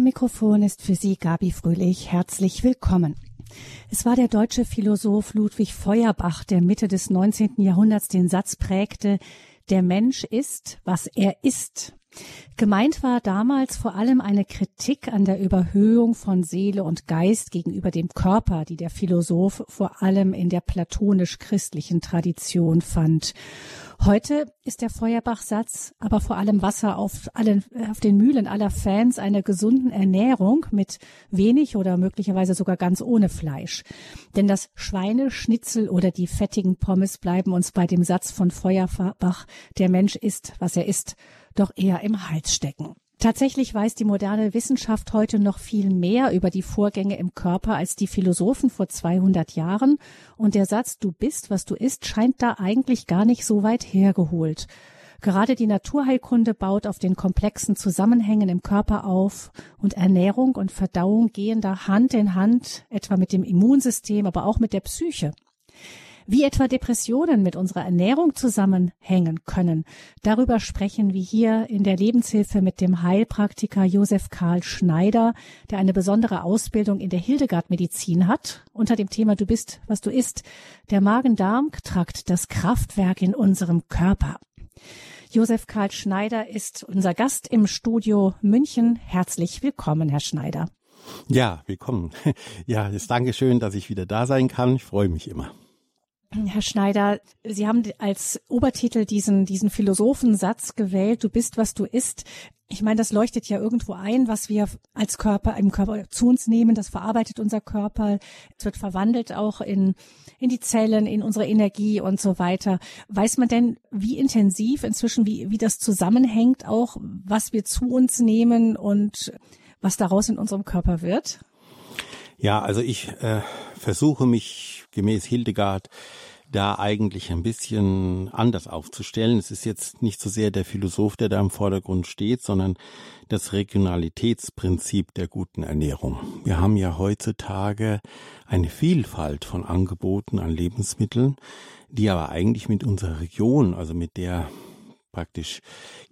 Am Mikrofon ist für Sie Gabi Fröhlich. Herzlich willkommen. Es war der deutsche Philosoph Ludwig Feuerbach, der Mitte des 19. Jahrhunderts den Satz prägte, der Mensch ist, was er ist. Gemeint war damals vor allem eine Kritik an der Überhöhung von Seele und Geist gegenüber dem Körper, die der Philosoph vor allem in der platonisch-christlichen Tradition fand. Heute ist der Feuerbach-Satz aber vor allem Wasser auf, allen, auf den Mühlen aller Fans einer gesunden Ernährung mit wenig oder möglicherweise sogar ganz ohne Fleisch. Denn das Schweineschnitzel oder die fettigen Pommes bleiben uns bei dem Satz von Feuerbach, der Mensch ist, was er ist, doch eher im Hals stecken. Tatsächlich weiß die moderne Wissenschaft heute noch viel mehr über die Vorgänge im Körper als die Philosophen vor 200 Jahren. Und der Satz, du bist, was du isst, scheint da eigentlich gar nicht so weit hergeholt. Gerade die Naturheilkunde baut auf den komplexen Zusammenhängen im Körper auf und Ernährung und Verdauung gehen da Hand in Hand, etwa mit dem Immunsystem, aber auch mit der Psyche. Wie etwa Depressionen mit unserer Ernährung zusammenhängen können, darüber sprechen wir hier in der Lebenshilfe mit dem Heilpraktiker Josef Karl Schneider, der eine besondere Ausbildung in der Hildegard-Medizin hat, unter dem Thema Du bist, was du isst. Der Magen-Darm-Trakt, das Kraftwerk in unserem Körper. Josef Karl Schneider ist unser Gast im Studio München. Herzlich willkommen, Herr Schneider. Ja, willkommen. Ja, das Dankeschön, dass ich wieder da sein kann. Ich freue mich immer. Herr Schneider, Sie haben als Obertitel diesen, diesen Philosophensatz gewählt, du bist, was du isst. Ich meine, das leuchtet ja irgendwo ein, was wir als Körper im Körper zu uns nehmen. Das verarbeitet unser Körper. Es wird verwandelt auch in, in die Zellen, in unsere Energie und so weiter. Weiß man denn, wie intensiv inzwischen, wie, wie das zusammenhängt auch, was wir zu uns nehmen und was daraus in unserem Körper wird? Ja, also ich äh, versuche mich gemäß Hildegard da eigentlich ein bisschen anders aufzustellen. Es ist jetzt nicht so sehr der Philosoph, der da im Vordergrund steht, sondern das Regionalitätsprinzip der guten Ernährung. Wir haben ja heutzutage eine Vielfalt von Angeboten an Lebensmitteln, die aber eigentlich mit unserer Region, also mit der praktisch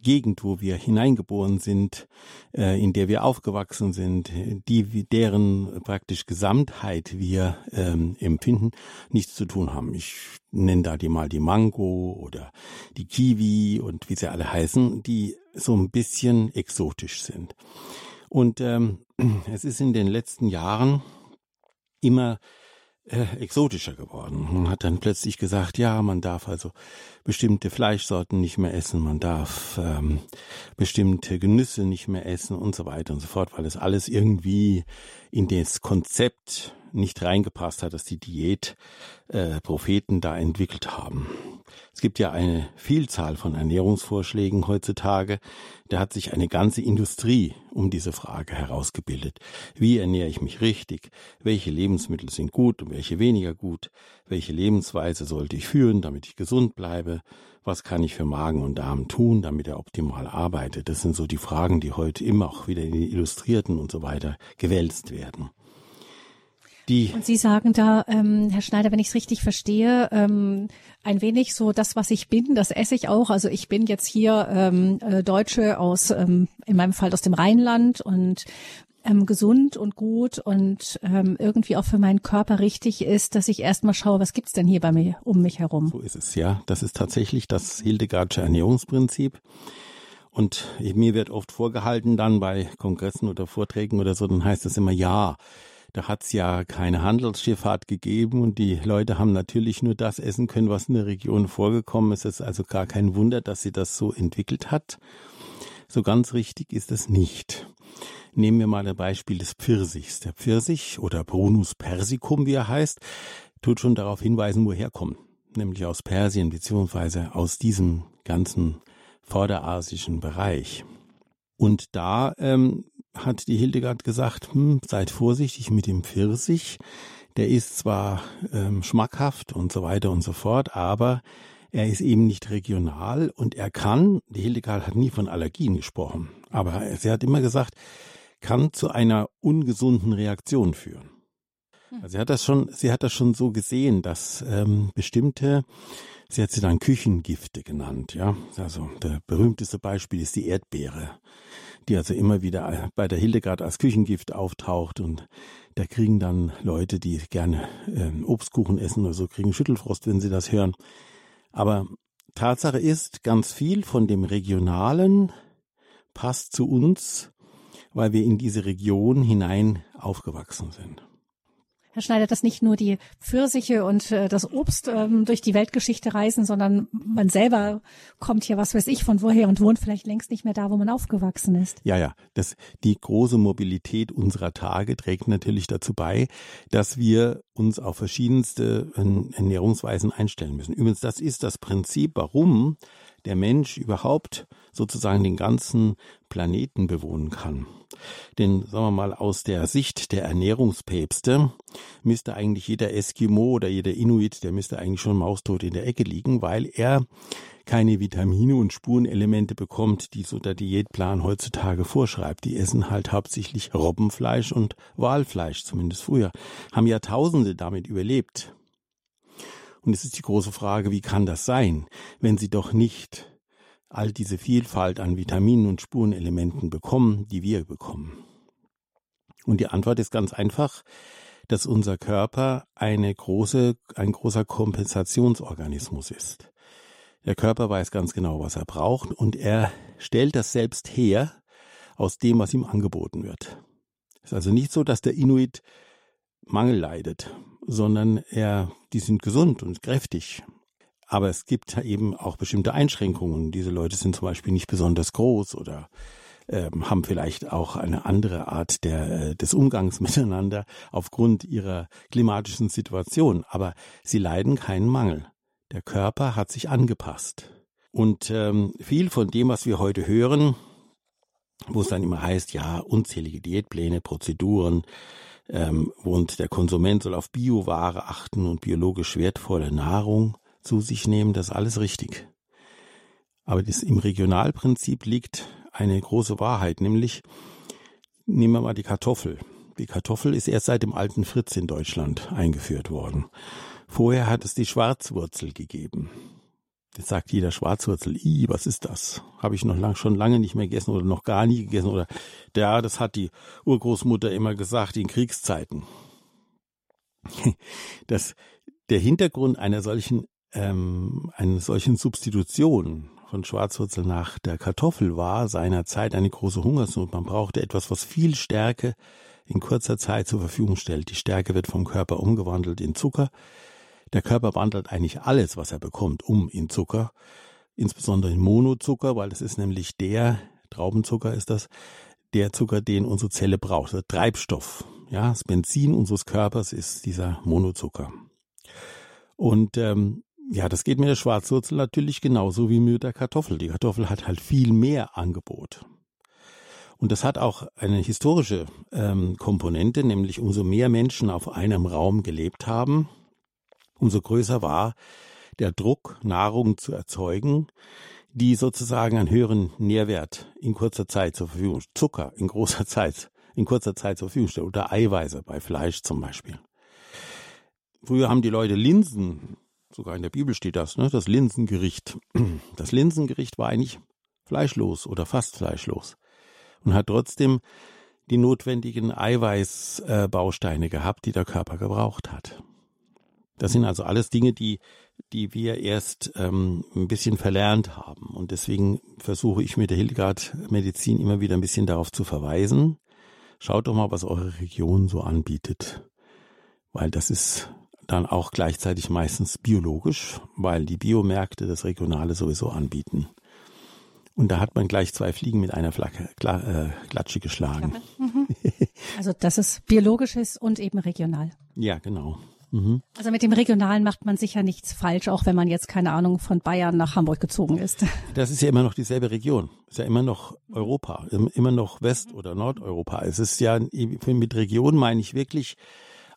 Gegend, wo wir hineingeboren sind, äh, in der wir aufgewachsen sind, die deren praktisch Gesamtheit wir ähm, empfinden, nichts zu tun haben. Ich nenne da die mal die Mango oder die Kiwi und wie sie alle heißen, die so ein bisschen exotisch sind. Und ähm, es ist in den letzten Jahren immer äh, exotischer geworden. Man hat dann plötzlich gesagt, ja, man darf also bestimmte Fleischsorten nicht mehr essen, man darf ähm, bestimmte Genüsse nicht mehr essen und so weiter und so fort, weil es alles irgendwie in das Konzept nicht reingepasst hat, dass die Diätpropheten äh, da entwickelt haben. Es gibt ja eine Vielzahl von Ernährungsvorschlägen heutzutage. Da hat sich eine ganze Industrie um diese Frage herausgebildet. Wie ernähre ich mich richtig? Welche Lebensmittel sind gut und welche weniger gut? Welche Lebensweise sollte ich führen, damit ich gesund bleibe? Was kann ich für Magen und Darm tun, damit er optimal arbeitet? Das sind so die Fragen, die heute immer auch wieder in den Illustrierten und so weiter gewälzt werden. Die und Sie sagen da, ähm, Herr Schneider, wenn ich es richtig verstehe, ähm, ein wenig so das, was ich bin, das esse ich auch. Also ich bin jetzt hier ähm, äh, Deutsche aus, ähm, in meinem Fall aus dem Rheinland und ähm, gesund und gut und ähm, irgendwie auch für meinen Körper richtig ist, dass ich erstmal schaue, was gibt's denn hier bei mir um mich herum. So ist es, ja. Das ist tatsächlich das Hildegardsche Ernährungsprinzip. Und mir wird oft vorgehalten dann bei Kongressen oder Vorträgen oder so, dann heißt es immer, ja, da hat es ja keine Handelsschifffahrt gegeben und die Leute haben natürlich nur das essen können, was in der Region vorgekommen ist. Es ist also gar kein Wunder, dass sie das so entwickelt hat. So ganz richtig ist es nicht. Nehmen wir mal ein Beispiel des Pfirsichs. Der Pfirsich oder Brunus persicum, wie er heißt, tut schon darauf hinweisen, woher er kommt. Nämlich aus Persien beziehungsweise aus diesem ganzen vorderasischen Bereich. Und da ähm, hat die Hildegard gesagt, hm, seid vorsichtig mit dem Pfirsich. Der ist zwar ähm, schmackhaft und so weiter und so fort, aber er ist eben nicht regional und er kann, die Hildegard hat nie von Allergien gesprochen, aber sie hat immer gesagt, kann zu einer ungesunden Reaktion führen. Hm. Also sie hat das schon, sie hat das schon so gesehen, dass ähm, bestimmte, sie hat sie dann Küchengifte genannt, ja. Also der berühmteste Beispiel ist die Erdbeere die also immer wieder bei der Hildegard als Küchengift auftaucht und da kriegen dann Leute, die gerne äh, Obstkuchen essen oder so, kriegen Schüttelfrost, wenn sie das hören. Aber Tatsache ist, ganz viel von dem Regionalen passt zu uns, weil wir in diese Region hinein aufgewachsen sind. Herr Schneider, dass nicht nur die Pfirsiche und äh, das Obst ähm, durch die Weltgeschichte reisen, sondern man selber kommt hier, was weiß ich, von woher und wohnt vielleicht längst nicht mehr da, wo man aufgewachsen ist. Ja, ja. Das, die große Mobilität unserer Tage trägt natürlich dazu bei, dass wir uns auf verschiedenste äh, Ernährungsweisen einstellen müssen. Übrigens, das ist das Prinzip, warum der Mensch überhaupt sozusagen den ganzen Planeten bewohnen kann. Denn sagen wir mal, aus der Sicht der Ernährungspäpste müsste eigentlich jeder Eskimo oder jeder Inuit, der müsste eigentlich schon maustot in der Ecke liegen, weil er keine Vitamine und Spurenelemente bekommt, die so der Diätplan heutzutage vorschreibt. Die essen halt hauptsächlich Robbenfleisch und Walfleisch, zumindest früher, haben Jahrtausende damit überlebt. Und es ist die große Frage, wie kann das sein, wenn sie doch nicht all diese Vielfalt an Vitaminen und Spurenelementen bekommen, die wir bekommen? Und die Antwort ist ganz einfach, dass unser Körper eine große, ein großer Kompensationsorganismus ist. Der Körper weiß ganz genau, was er braucht und er stellt das selbst her aus dem, was ihm angeboten wird. Es ist also nicht so, dass der Inuit Mangel leidet, sondern er, die sind gesund und kräftig aber es gibt eben auch bestimmte Einschränkungen. Diese Leute sind zum Beispiel nicht besonders groß oder ähm, haben vielleicht auch eine andere Art der, äh, des Umgangs miteinander aufgrund ihrer klimatischen Situation. Aber sie leiden keinen Mangel. Der Körper hat sich angepasst. Und ähm, viel von dem, was wir heute hören, wo es dann immer heißt, ja, unzählige Diätpläne, Prozeduren, ähm, und der Konsument soll auf Bioware achten und biologisch wertvolle Nahrung, zu sich nehmen, das ist alles richtig. Aber das, im Regionalprinzip liegt eine große Wahrheit, nämlich nehmen wir mal die Kartoffel. Die Kartoffel ist erst seit dem alten Fritz in Deutschland eingeführt worden. Vorher hat es die Schwarzwurzel gegeben. Jetzt sagt jeder Schwarzwurzel, i, was ist das? Habe ich noch lang, schon lange nicht mehr gegessen oder noch gar nie gegessen oder ja, das hat die Urgroßmutter immer gesagt in Kriegszeiten. Das, der Hintergrund einer solchen ähm, eine solchen Substitution von Schwarzwurzel nach der Kartoffel war seinerzeit eine große Hungersnot. Man brauchte etwas, was viel Stärke in kurzer Zeit zur Verfügung stellt. Die Stärke wird vom Körper umgewandelt in Zucker. Der Körper wandelt eigentlich alles, was er bekommt, um in Zucker, insbesondere in Monozucker, weil es ist nämlich der, Traubenzucker ist das, der Zucker, den unsere Zelle braucht, der Treibstoff. Ja, das Benzin unseres Körpers ist dieser Monozucker. Und ähm, ja, das geht mit der Schwarzwurzel natürlich genauso wie mit der Kartoffel. Die Kartoffel hat halt viel mehr Angebot. Und das hat auch eine historische ähm, Komponente, nämlich umso mehr Menschen auf einem Raum gelebt haben, umso größer war der Druck, Nahrung zu erzeugen, die sozusagen einen höheren Nährwert in kurzer Zeit zur Verfügung, Zucker in großer Zeit, in kurzer Zeit zur Verfügung stellt, oder Eiweiße bei Fleisch zum Beispiel. Früher haben die Leute Linsen sogar in der Bibel steht das, ne, das Linsengericht. Das Linsengericht war eigentlich fleischlos oder fast fleischlos und hat trotzdem die notwendigen Eiweißbausteine gehabt, die der Körper gebraucht hat. Das sind also alles Dinge, die, die wir erst ähm, ein bisschen verlernt haben. Und deswegen versuche ich mit der Hildegard Medizin immer wieder ein bisschen darauf zu verweisen. Schaut doch mal, was eure Region so anbietet. Weil das ist dann auch gleichzeitig meistens biologisch, weil die Biomärkte das Regionale sowieso anbieten. Und da hat man gleich zwei Fliegen mit einer Flagge, äh, Klatsche geschlagen. Mhm. Also dass es biologisch ist und eben regional. Ja, genau. Mhm. Also mit dem Regionalen macht man sicher nichts falsch, auch wenn man jetzt keine Ahnung von Bayern nach Hamburg gezogen ist. Das ist ja immer noch dieselbe Region. Ist ja immer noch Europa, immer noch West- oder Nordeuropa. Es ist ja mit Region meine ich wirklich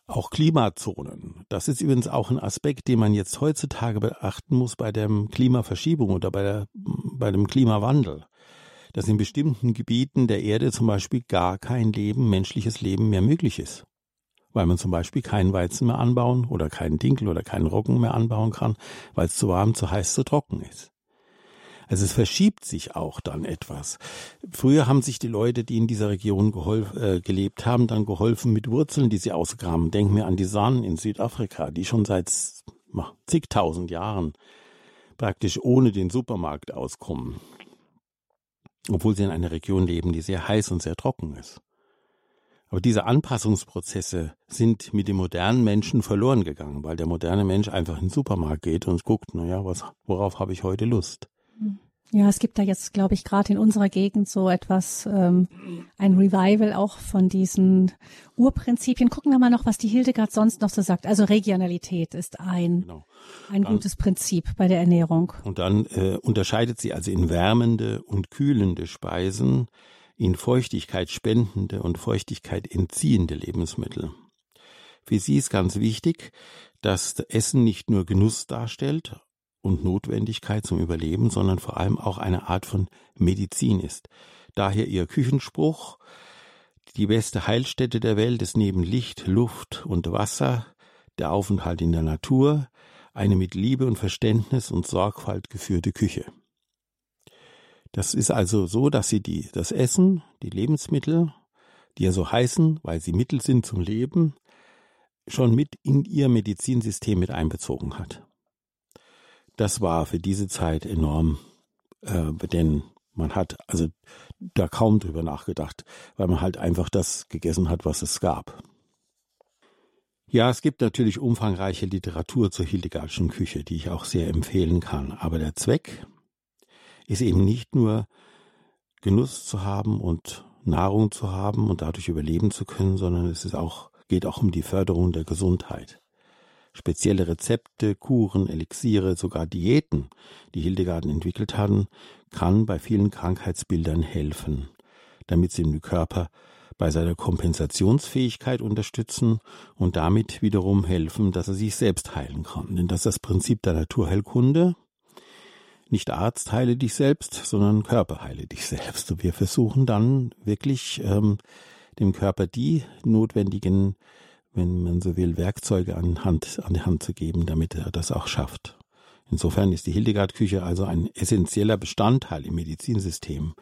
auch Klimazonen. Das ist übrigens auch ein Aspekt, den man jetzt heutzutage beachten muss bei der Klimaverschiebung oder bei, der, bei dem Klimawandel. Dass in bestimmten Gebieten der Erde zum Beispiel gar kein Leben, menschliches Leben mehr möglich ist. Weil man zum Beispiel keinen Weizen mehr anbauen oder keinen Dinkel oder keinen Roggen mehr anbauen kann, weil es zu warm, zu heiß, zu trocken ist. Also es verschiebt sich auch dann etwas. Früher haben sich die Leute, die in dieser Region äh, gelebt haben, dann geholfen mit Wurzeln, die sie ausgraben. Denk mir an die San in Südafrika, die schon seit zigtausend Jahren praktisch ohne den Supermarkt auskommen. Obwohl sie in einer Region leben, die sehr heiß und sehr trocken ist. Aber diese Anpassungsprozesse sind mit dem modernen Menschen verloren gegangen, weil der moderne Mensch einfach in den Supermarkt geht und guckt, naja, was, worauf habe ich heute Lust? Ja, es gibt da jetzt, glaube ich, gerade in unserer Gegend so etwas, ähm, ein Revival auch von diesen Urprinzipien. Gucken wir mal noch, was die Hildegard sonst noch so sagt. Also Regionalität ist ein, genau. ein dann, gutes Prinzip bei der Ernährung. Und dann äh, unterscheidet sie also in wärmende und kühlende Speisen, in Feuchtigkeit spendende und Feuchtigkeit entziehende Lebensmittel. Für sie ist ganz wichtig, dass Essen nicht nur Genuss darstellt, und Notwendigkeit zum Überleben, sondern vor allem auch eine Art von Medizin ist. Daher ihr Küchenspruch, die beste Heilstätte der Welt ist neben Licht, Luft und Wasser der Aufenthalt in der Natur, eine mit Liebe und Verständnis und Sorgfalt geführte Küche. Das ist also so, dass sie die, das Essen, die Lebensmittel, die ja so heißen, weil sie Mittel sind zum Leben, schon mit in ihr Medizinsystem mit einbezogen hat das war für diese Zeit enorm, äh, denn man hat also da kaum drüber nachgedacht, weil man halt einfach das gegessen hat, was es gab. Ja, es gibt natürlich umfangreiche Literatur zur Hildegardschen Küche, die ich auch sehr empfehlen kann. Aber der Zweck ist eben nicht nur Genuss zu haben und Nahrung zu haben und dadurch überleben zu können, sondern es ist auch, geht auch um die Förderung der Gesundheit spezielle Rezepte, Kuren, Elixiere, sogar Diäten, die Hildegarden entwickelt hatten, kann bei vielen Krankheitsbildern helfen, damit sie den Körper bei seiner Kompensationsfähigkeit unterstützen und damit wiederum helfen, dass er sich selbst heilen kann. Denn das ist das Prinzip der Naturheilkunde. Nicht Arzt heile dich selbst, sondern Körper heile dich selbst. Und wir versuchen dann wirklich ähm, dem Körper die notwendigen wenn man so will, Werkzeuge an, Hand, an die Hand zu geben, damit er das auch schafft. Insofern ist die Hildegard-Küche also ein essentieller Bestandteil im Medizinsystem.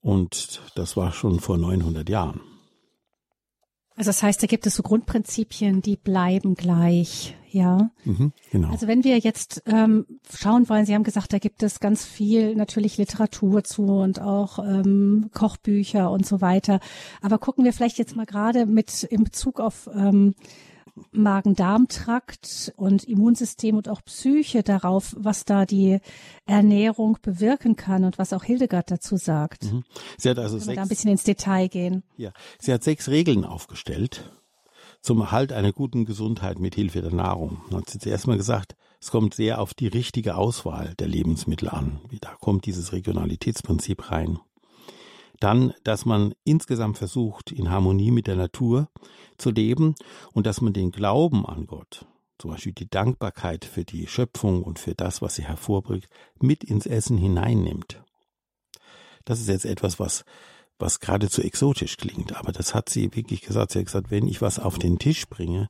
Und das war schon vor 900 Jahren. Also das heißt, da gibt es so Grundprinzipien, die bleiben gleich, ja. Mhm, genau. Also wenn wir jetzt ähm, schauen wollen, Sie haben gesagt, da gibt es ganz viel natürlich Literatur zu und auch ähm, Kochbücher und so weiter. Aber gucken wir vielleicht jetzt mal gerade mit in Bezug auf ähm, Magen-Darm-Trakt und Immunsystem und auch Psyche darauf, was da die Ernährung bewirken kann und was auch Hildegard dazu sagt. Mhm. Sie hat also sechs, da ein bisschen ins Detail gehen. Ja, sie hat sechs Regeln aufgestellt zum Erhalt einer guten Gesundheit mit Hilfe der Nahrung. Da hat sie zuerst mal gesagt, es kommt sehr auf die richtige Auswahl der Lebensmittel an. Da kommt dieses Regionalitätsprinzip rein. Dann, dass man insgesamt versucht, in Harmonie mit der Natur zu leben und dass man den Glauben an Gott, zum Beispiel die Dankbarkeit für die Schöpfung und für das, was sie hervorbringt, mit ins Essen hineinnimmt. Das ist jetzt etwas, was, was geradezu exotisch klingt, aber das hat sie wirklich gesagt. Sie hat gesagt, wenn ich was auf den Tisch bringe,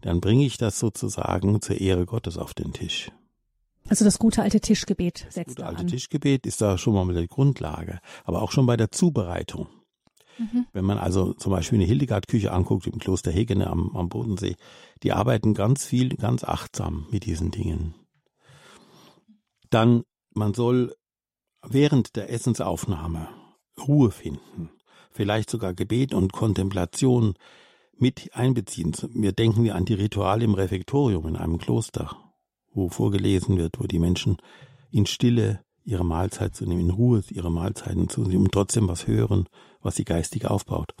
dann bringe ich das sozusagen zur Ehre Gottes auf den Tisch. Also das gute alte Tischgebet setzt Das gute alte an. Tischgebet ist da schon mal mit der Grundlage, aber auch schon bei der Zubereitung. Mhm. Wenn man also zum Beispiel eine Hildegard-Küche anguckt im Kloster Hegene am, am Bodensee, die arbeiten ganz viel, ganz achtsam mit diesen Dingen. Dann, man soll während der Essensaufnahme Ruhe finden, vielleicht sogar Gebet und Kontemplation mit einbeziehen. Wir denken wir an die Rituale im Refektorium in einem Kloster wo vorgelesen wird, wo die Menschen in Stille ihre Mahlzeit zu nehmen, in Ruhe ihre Mahlzeiten zu nehmen und trotzdem was hören, was sie geistig aufbaut.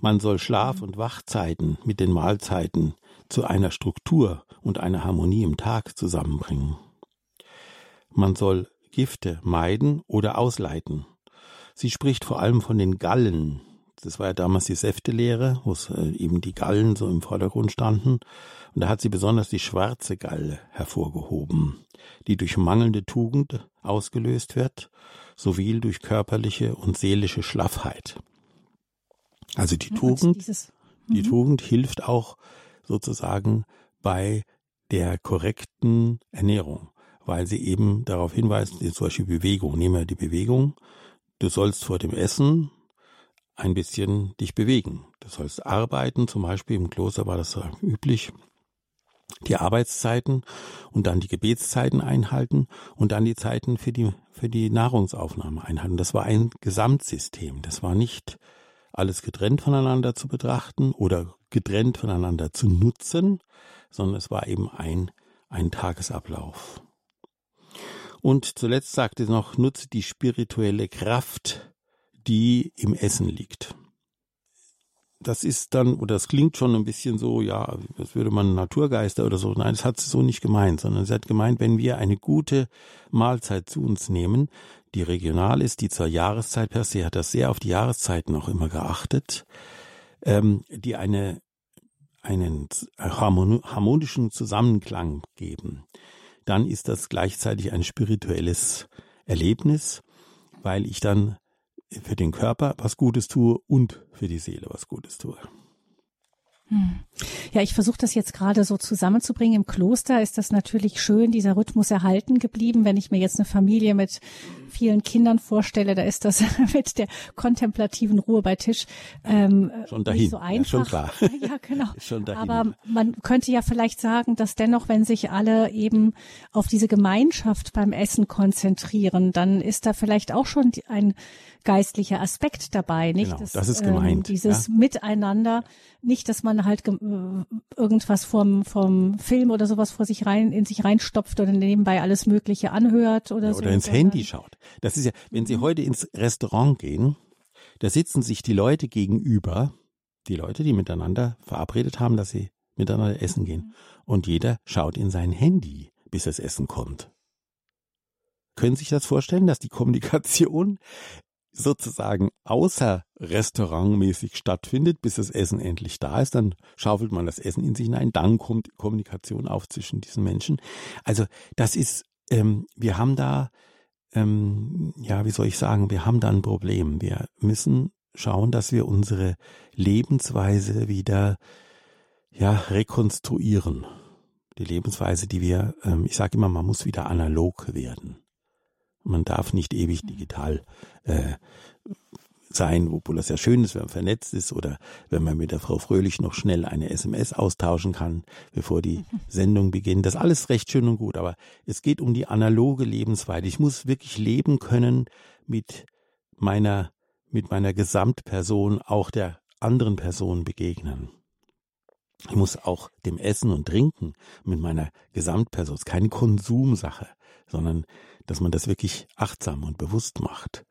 Man soll Schlaf- und Wachzeiten mit den Mahlzeiten zu einer Struktur und einer Harmonie im Tag zusammenbringen. Man soll Gifte meiden oder ausleiten. Sie spricht vor allem von den Gallen. Das war ja damals die Säftelehre, wo äh, eben die Gallen so im Vordergrund standen. Und da hat sie besonders die schwarze Galle hervorgehoben, die durch mangelnde Tugend ausgelöst wird, sowie durch körperliche und seelische Schlaffheit. Also die Tugend, dieses, die mhm. Tugend hilft auch sozusagen bei der korrekten Ernährung, weil sie eben darauf hinweist, zum Beispiel Bewegung. Nehmen wir die Bewegung. Du sollst vor dem Essen ein bisschen dich bewegen. Du sollst arbeiten, zum Beispiel im Kloster war das üblich, die Arbeitszeiten und dann die Gebetszeiten einhalten und dann die Zeiten für die, für die Nahrungsaufnahme einhalten. Das war ein Gesamtsystem. Das war nicht alles getrennt voneinander zu betrachten oder getrennt voneinander zu nutzen, sondern es war eben ein, ein Tagesablauf. Und zuletzt sagte sie noch, nutze die spirituelle Kraft, die im Essen liegt das ist dann, oder das klingt schon ein bisschen so, ja, das würde man Naturgeister oder so. Nein, das hat sie so nicht gemeint, sondern sie hat gemeint, wenn wir eine gute Mahlzeit zu uns nehmen, die regional ist, die zur Jahreszeit per se hat das sehr auf die Jahreszeiten auch immer geachtet, ähm, die eine, einen harmonischen Zusammenklang geben, dann ist das gleichzeitig ein spirituelles Erlebnis, weil ich dann für den Körper was Gutes tue und für die Seele was Gutes tue. Hm. Ja, ich versuche das jetzt gerade so zusammenzubringen. Im Kloster ist das natürlich schön, dieser Rhythmus erhalten geblieben. Wenn ich mir jetzt eine Familie mit vielen Kindern vorstelle, da ist das mit der kontemplativen Ruhe bei Tisch ähm, schon dahin. nicht so einfach. Ja, schon klar. Ja, genau. schon dahin. Aber man könnte ja vielleicht sagen, dass dennoch, wenn sich alle eben auf diese Gemeinschaft beim Essen konzentrieren, dann ist da vielleicht auch schon ein geistlicher Aspekt dabei, nicht? Genau, das, das ist gemeint. Ähm, dieses ja? Miteinander, nicht, dass man halt äh, irgendwas vom vom Film oder sowas vor sich rein in sich reinstopft oder nebenbei alles Mögliche anhört oder ja, so. Oder ins Handy schaut. Das ist ja, wenn Sie heute ins Restaurant gehen, da sitzen sich die Leute gegenüber, die Leute, die miteinander verabredet haben, dass sie miteinander essen gehen. Mhm. Und jeder schaut in sein Handy, bis das Essen kommt. Können Sie sich das vorstellen, dass die Kommunikation sozusagen außer restaurantmäßig stattfindet, bis das Essen endlich da ist, dann schaufelt man das Essen in sich hinein, dann kommt Kommunikation auf zwischen diesen Menschen. Also das ist, ähm, wir haben da, ähm, ja, wie soll ich sagen, wir haben da ein Problem. Wir müssen schauen, dass wir unsere Lebensweise wieder, ja, rekonstruieren. Die Lebensweise, die wir, ähm, ich sage immer, man muss wieder analog werden. Man darf nicht ewig digital äh, sein, obwohl das ja schön ist, wenn man vernetzt ist oder wenn man mit der Frau Fröhlich noch schnell eine SMS austauschen kann, bevor die Sendung beginnt. Das alles recht schön und gut, aber es geht um die analoge Lebensweise. Ich muss wirklich leben können mit meiner, mit meiner Gesamtperson, auch der anderen Person begegnen. Ich muss auch dem Essen und Trinken mit meiner Gesamtperson, es ist keine Konsumsache, sondern dass man das wirklich achtsam und bewusst macht.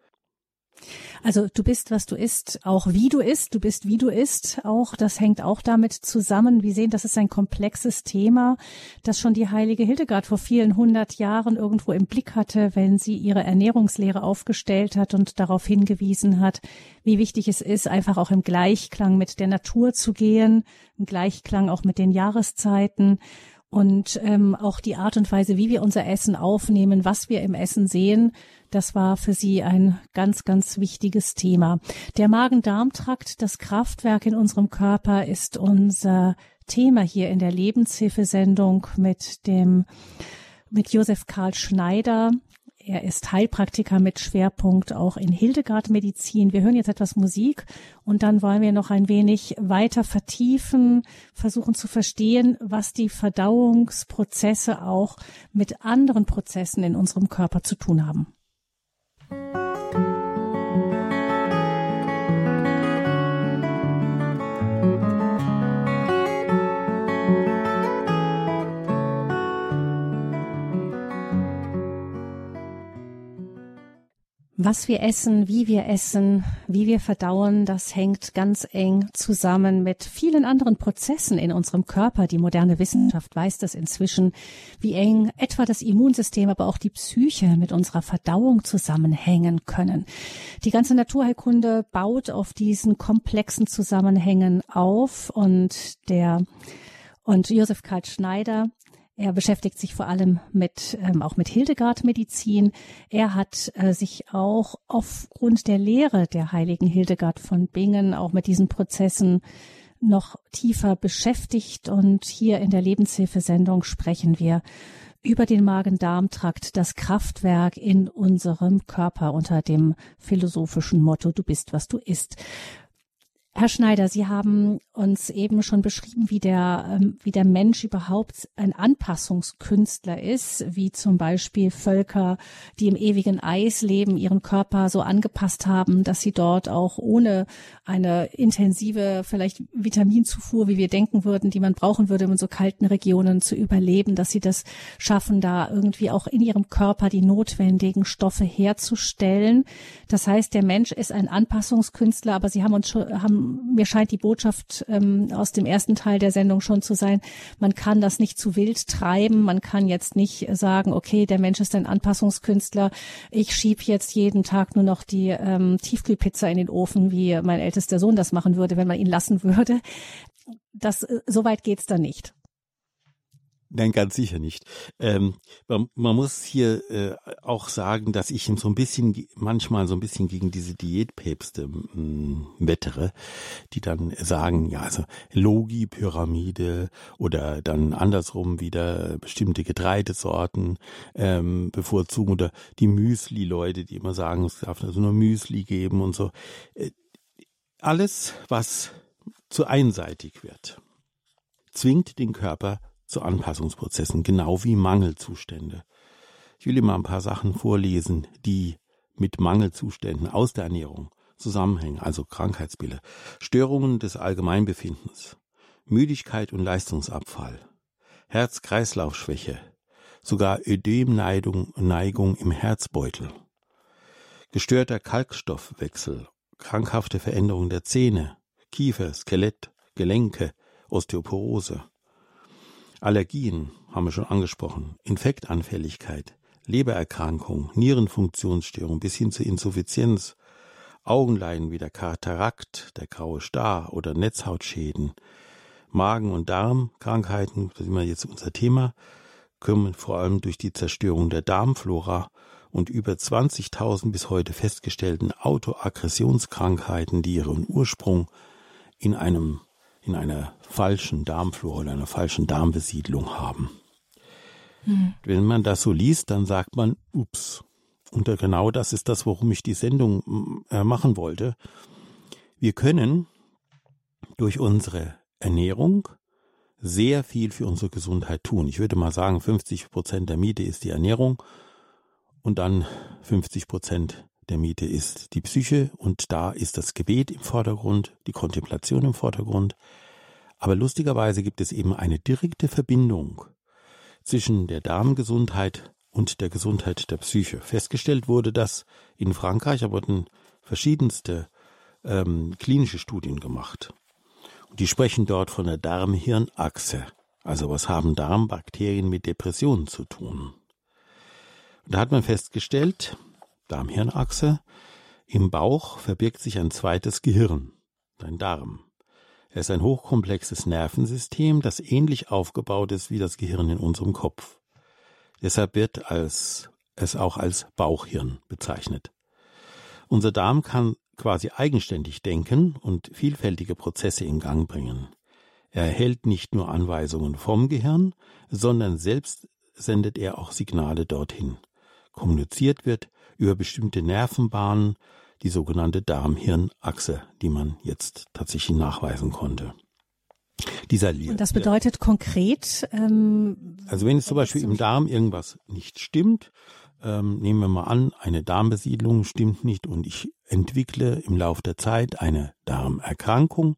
Also du bist, was du isst, auch wie du isst, du bist, wie du isst, auch das hängt auch damit zusammen. Wir sehen, das ist ein komplexes Thema, das schon die heilige Hildegard vor vielen hundert Jahren irgendwo im Blick hatte, wenn sie ihre Ernährungslehre aufgestellt hat und darauf hingewiesen hat, wie wichtig es ist, einfach auch im Gleichklang mit der Natur zu gehen, im Gleichklang auch mit den Jahreszeiten und ähm, auch die Art und Weise, wie wir unser Essen aufnehmen, was wir im Essen sehen, das war für sie ein ganz, ganz wichtiges Thema. Der Magen-Darm-Trakt, das Kraftwerk in unserem Körper, ist unser Thema hier in der Lebenshilfesendung mit dem mit Josef Karl Schneider. Er ist Heilpraktiker mit Schwerpunkt auch in Hildegard Medizin. Wir hören jetzt etwas Musik und dann wollen wir noch ein wenig weiter vertiefen, versuchen zu verstehen, was die Verdauungsprozesse auch mit anderen Prozessen in unserem Körper zu tun haben. Was wir essen, wie wir essen, wie wir verdauen, das hängt ganz eng zusammen mit vielen anderen Prozessen in unserem Körper. Die moderne Wissenschaft weiß das inzwischen, wie eng etwa das Immunsystem, aber auch die Psyche mit unserer Verdauung zusammenhängen können. Die ganze Naturheilkunde baut auf diesen komplexen Zusammenhängen auf und der und Josef Karl Schneider er beschäftigt sich vor allem mit ähm, auch mit Hildegard-Medizin. Er hat äh, sich auch aufgrund der Lehre der heiligen Hildegard von Bingen auch mit diesen Prozessen noch tiefer beschäftigt. Und hier in der Lebenshilfesendung sprechen wir über den Magen-Darm-Trakt das Kraftwerk in unserem Körper unter dem philosophischen Motto Du bist, was du isst. Herr Schneider, Sie haben uns eben schon beschrieben, wie der, ähm, wie der Mensch überhaupt ein Anpassungskünstler ist, wie zum Beispiel Völker, die im ewigen Eis leben, ihren Körper so angepasst haben, dass sie dort auch ohne eine intensive, vielleicht Vitaminzufuhr, wie wir denken würden, die man brauchen würde, um in so kalten Regionen zu überleben, dass sie das schaffen, da irgendwie auch in ihrem Körper die notwendigen Stoffe herzustellen. Das heißt, der Mensch ist ein Anpassungskünstler, aber Sie haben uns schon, haben mir scheint die Botschaft ähm, aus dem ersten Teil der Sendung schon zu sein, man kann das nicht zu wild treiben, man kann jetzt nicht sagen, okay, der Mensch ist ein Anpassungskünstler, ich schieb jetzt jeden Tag nur noch die ähm, Tiefkühlpizza in den Ofen, wie mein ältester Sohn das machen würde, wenn man ihn lassen würde. Das, äh, so weit geht's da nicht. Nein, ganz sicher nicht. Ähm, man, muss hier äh, auch sagen, dass ich so ein bisschen, manchmal so ein bisschen gegen diese Diätpäpste mm, wettere, die dann sagen, ja, also Logi-Pyramide oder dann andersrum wieder bestimmte Getreidesorten ähm, bevorzugen oder die Müsli-Leute, die immer sagen, es darf also nur Müsli geben und so. Äh, alles, was zu einseitig wird, zwingt den Körper zu Anpassungsprozessen, genau wie Mangelzustände. Ich will Ihnen mal ein paar Sachen vorlesen, die mit Mangelzuständen aus der Ernährung zusammenhängen, also Krankheitsbilder, Störungen des Allgemeinbefindens, Müdigkeit und Leistungsabfall, Herz-Kreislauf-Schwäche, sogar Ödemneigung Neigung im Herzbeutel, gestörter Kalkstoffwechsel, krankhafte Veränderungen der Zähne, Kiefer, Skelett, Gelenke, Osteoporose, Allergien haben wir schon angesprochen, Infektanfälligkeit, Lebererkrankung, Nierenfunktionsstörung bis hin zur Insuffizienz, Augenleiden wie der Katarakt, der graue Star oder Netzhautschäden, Magen- und Darmkrankheiten, das ist immer jetzt unser Thema, kommen vor allem durch die Zerstörung der Darmflora und über 20.000 bis heute festgestellten Autoaggressionskrankheiten, die ihren Ursprung in einem in einer falschen Darmflora oder einer falschen Darmbesiedlung haben. Hm. Wenn man das so liest, dann sagt man, ups. Und genau das ist das, worum ich die Sendung äh, machen wollte. Wir können durch unsere Ernährung sehr viel für unsere Gesundheit tun. Ich würde mal sagen, 50 Prozent der Miete ist die Ernährung und dann 50 Prozent der Miete ist die Psyche und da ist das Gebet im Vordergrund, die Kontemplation im Vordergrund. Aber lustigerweise gibt es eben eine direkte Verbindung zwischen der Darmgesundheit und der Gesundheit der Psyche. Festgestellt wurde das in Frankreich, da wurden verschiedenste ähm, klinische Studien gemacht. Und die sprechen dort von der Darm-Hirn-Achse. Also was haben Darmbakterien mit Depressionen zu tun? Und da hat man festgestellt, Darm-Hirn-Achse. Im Bauch verbirgt sich ein zweites Gehirn, dein Darm. Er ist ein hochkomplexes Nervensystem, das ähnlich aufgebaut ist wie das Gehirn in unserem Kopf. Deshalb wird als, es auch als Bauchhirn bezeichnet. Unser Darm kann quasi eigenständig denken und vielfältige Prozesse in Gang bringen. Er erhält nicht nur Anweisungen vom Gehirn, sondern selbst sendet er auch Signale dorthin. Kommuniziert wird über bestimmte Nervenbahnen, die sogenannte Darm-Hirn-Achse, die man jetzt tatsächlich nachweisen konnte. Dieser Und das bedeutet konkret? Ähm, also wenn es zum Beispiel im Darm irgendwas nicht stimmt, ähm, nehmen wir mal an, eine Darmbesiedlung stimmt nicht und ich entwickle im Laufe der Zeit eine Darmerkrankung,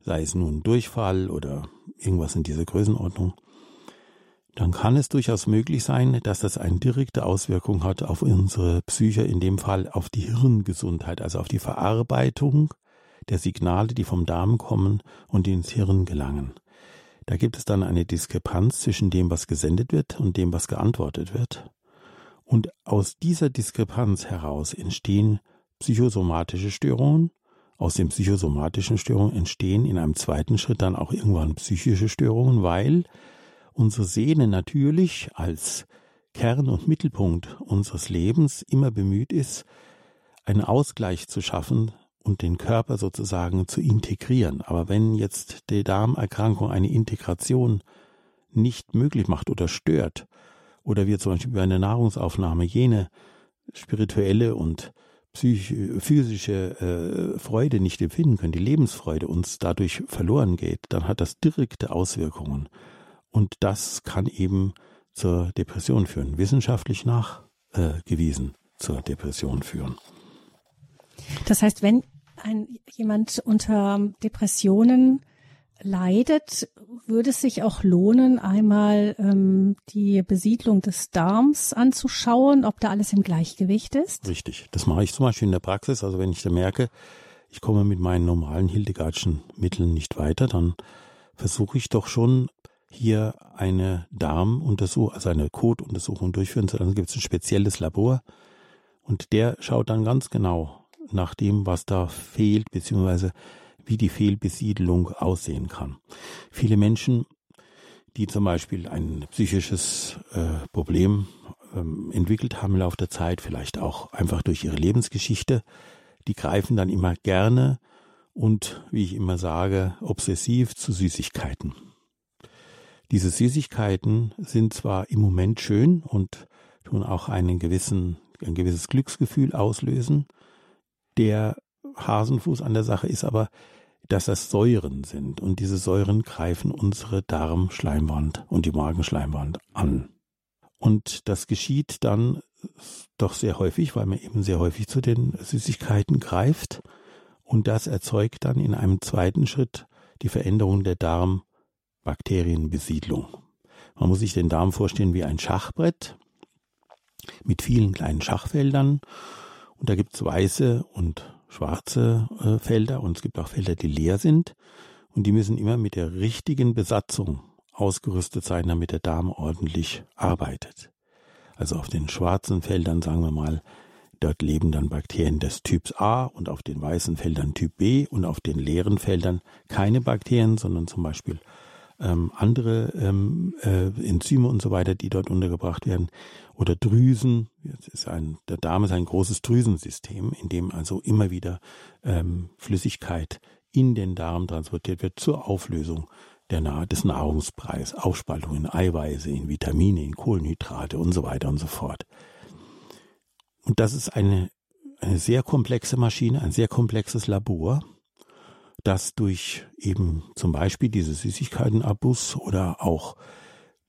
sei es nun Durchfall oder irgendwas in dieser Größenordnung, dann kann es durchaus möglich sein, dass das eine direkte Auswirkung hat auf unsere Psyche, in dem Fall auf die Hirngesundheit, also auf die Verarbeitung der Signale, die vom Darm kommen und ins Hirn gelangen. Da gibt es dann eine Diskrepanz zwischen dem, was gesendet wird und dem, was geantwortet wird. Und aus dieser Diskrepanz heraus entstehen psychosomatische Störungen. Aus den psychosomatischen Störungen entstehen in einem zweiten Schritt dann auch irgendwann psychische Störungen, weil unsere Seele natürlich als Kern und Mittelpunkt unseres Lebens immer bemüht ist, einen Ausgleich zu schaffen und den Körper sozusagen zu integrieren. Aber wenn jetzt die Darmerkrankung eine Integration nicht möglich macht oder stört oder wir zum Beispiel über eine Nahrungsaufnahme jene spirituelle und physische äh, Freude nicht empfinden können, die Lebensfreude uns dadurch verloren geht, dann hat das direkte Auswirkungen. Und das kann eben zur Depression führen, wissenschaftlich nachgewiesen zur Depression führen. Das heißt, wenn ein, jemand unter Depressionen leidet, würde es sich auch lohnen, einmal ähm, die Besiedlung des Darms anzuschauen, ob da alles im Gleichgewicht ist? Richtig. Das mache ich zum Beispiel in der Praxis. Also wenn ich da merke, ich komme mit meinen normalen Hildegardschen Mitteln nicht weiter, dann versuche ich doch schon hier eine Darmuntersuchung, also eine Kotuntersuchung durchführen. Da gibt es ein spezielles Labor und der schaut dann ganz genau nach dem, was da fehlt, beziehungsweise wie die Fehlbesiedelung aussehen kann. Viele Menschen, die zum Beispiel ein psychisches äh, Problem ähm, entwickelt haben im Laufe der Zeit, vielleicht auch einfach durch ihre Lebensgeschichte, die greifen dann immer gerne und, wie ich immer sage, obsessiv zu Süßigkeiten. Diese Süßigkeiten sind zwar im Moment schön und tun auch einen gewissen, ein gewisses Glücksgefühl auslösen. Der Hasenfuß an der Sache ist aber, dass das Säuren sind und diese Säuren greifen unsere Darmschleimwand und die Magenschleimwand an. Und das geschieht dann doch sehr häufig, weil man eben sehr häufig zu den Süßigkeiten greift und das erzeugt dann in einem zweiten Schritt die Veränderung der Darmbakterienbesiedlung. Man muss sich den Darm vorstellen wie ein Schachbrett mit vielen kleinen Schachfeldern und da gibt es weiße und schwarze äh, Felder und es gibt auch Felder, die leer sind und die müssen immer mit der richtigen Besatzung ausgerüstet sein, damit der Darm ordentlich arbeitet. Also auf den schwarzen Feldern, sagen wir mal, dort leben dann Bakterien des Typs A und auf den weißen Feldern Typ B und auf den leeren Feldern keine Bakterien, sondern zum Beispiel ähm, andere ähm, äh, Enzyme und so weiter, die dort untergebracht werden, oder Drüsen. Jetzt ist ein, der Darm ist ein großes Drüsensystem, in dem also immer wieder ähm, Flüssigkeit in den Darm transportiert wird zur Auflösung der, des Nahrungspreis, Aufspaltung in Eiweiße, in Vitamine, in Kohlenhydrate und so weiter und so fort. Und das ist eine, eine sehr komplexe Maschine, ein sehr komplexes Labor das durch eben zum Beispiel diese Süßigkeitenabbus oder auch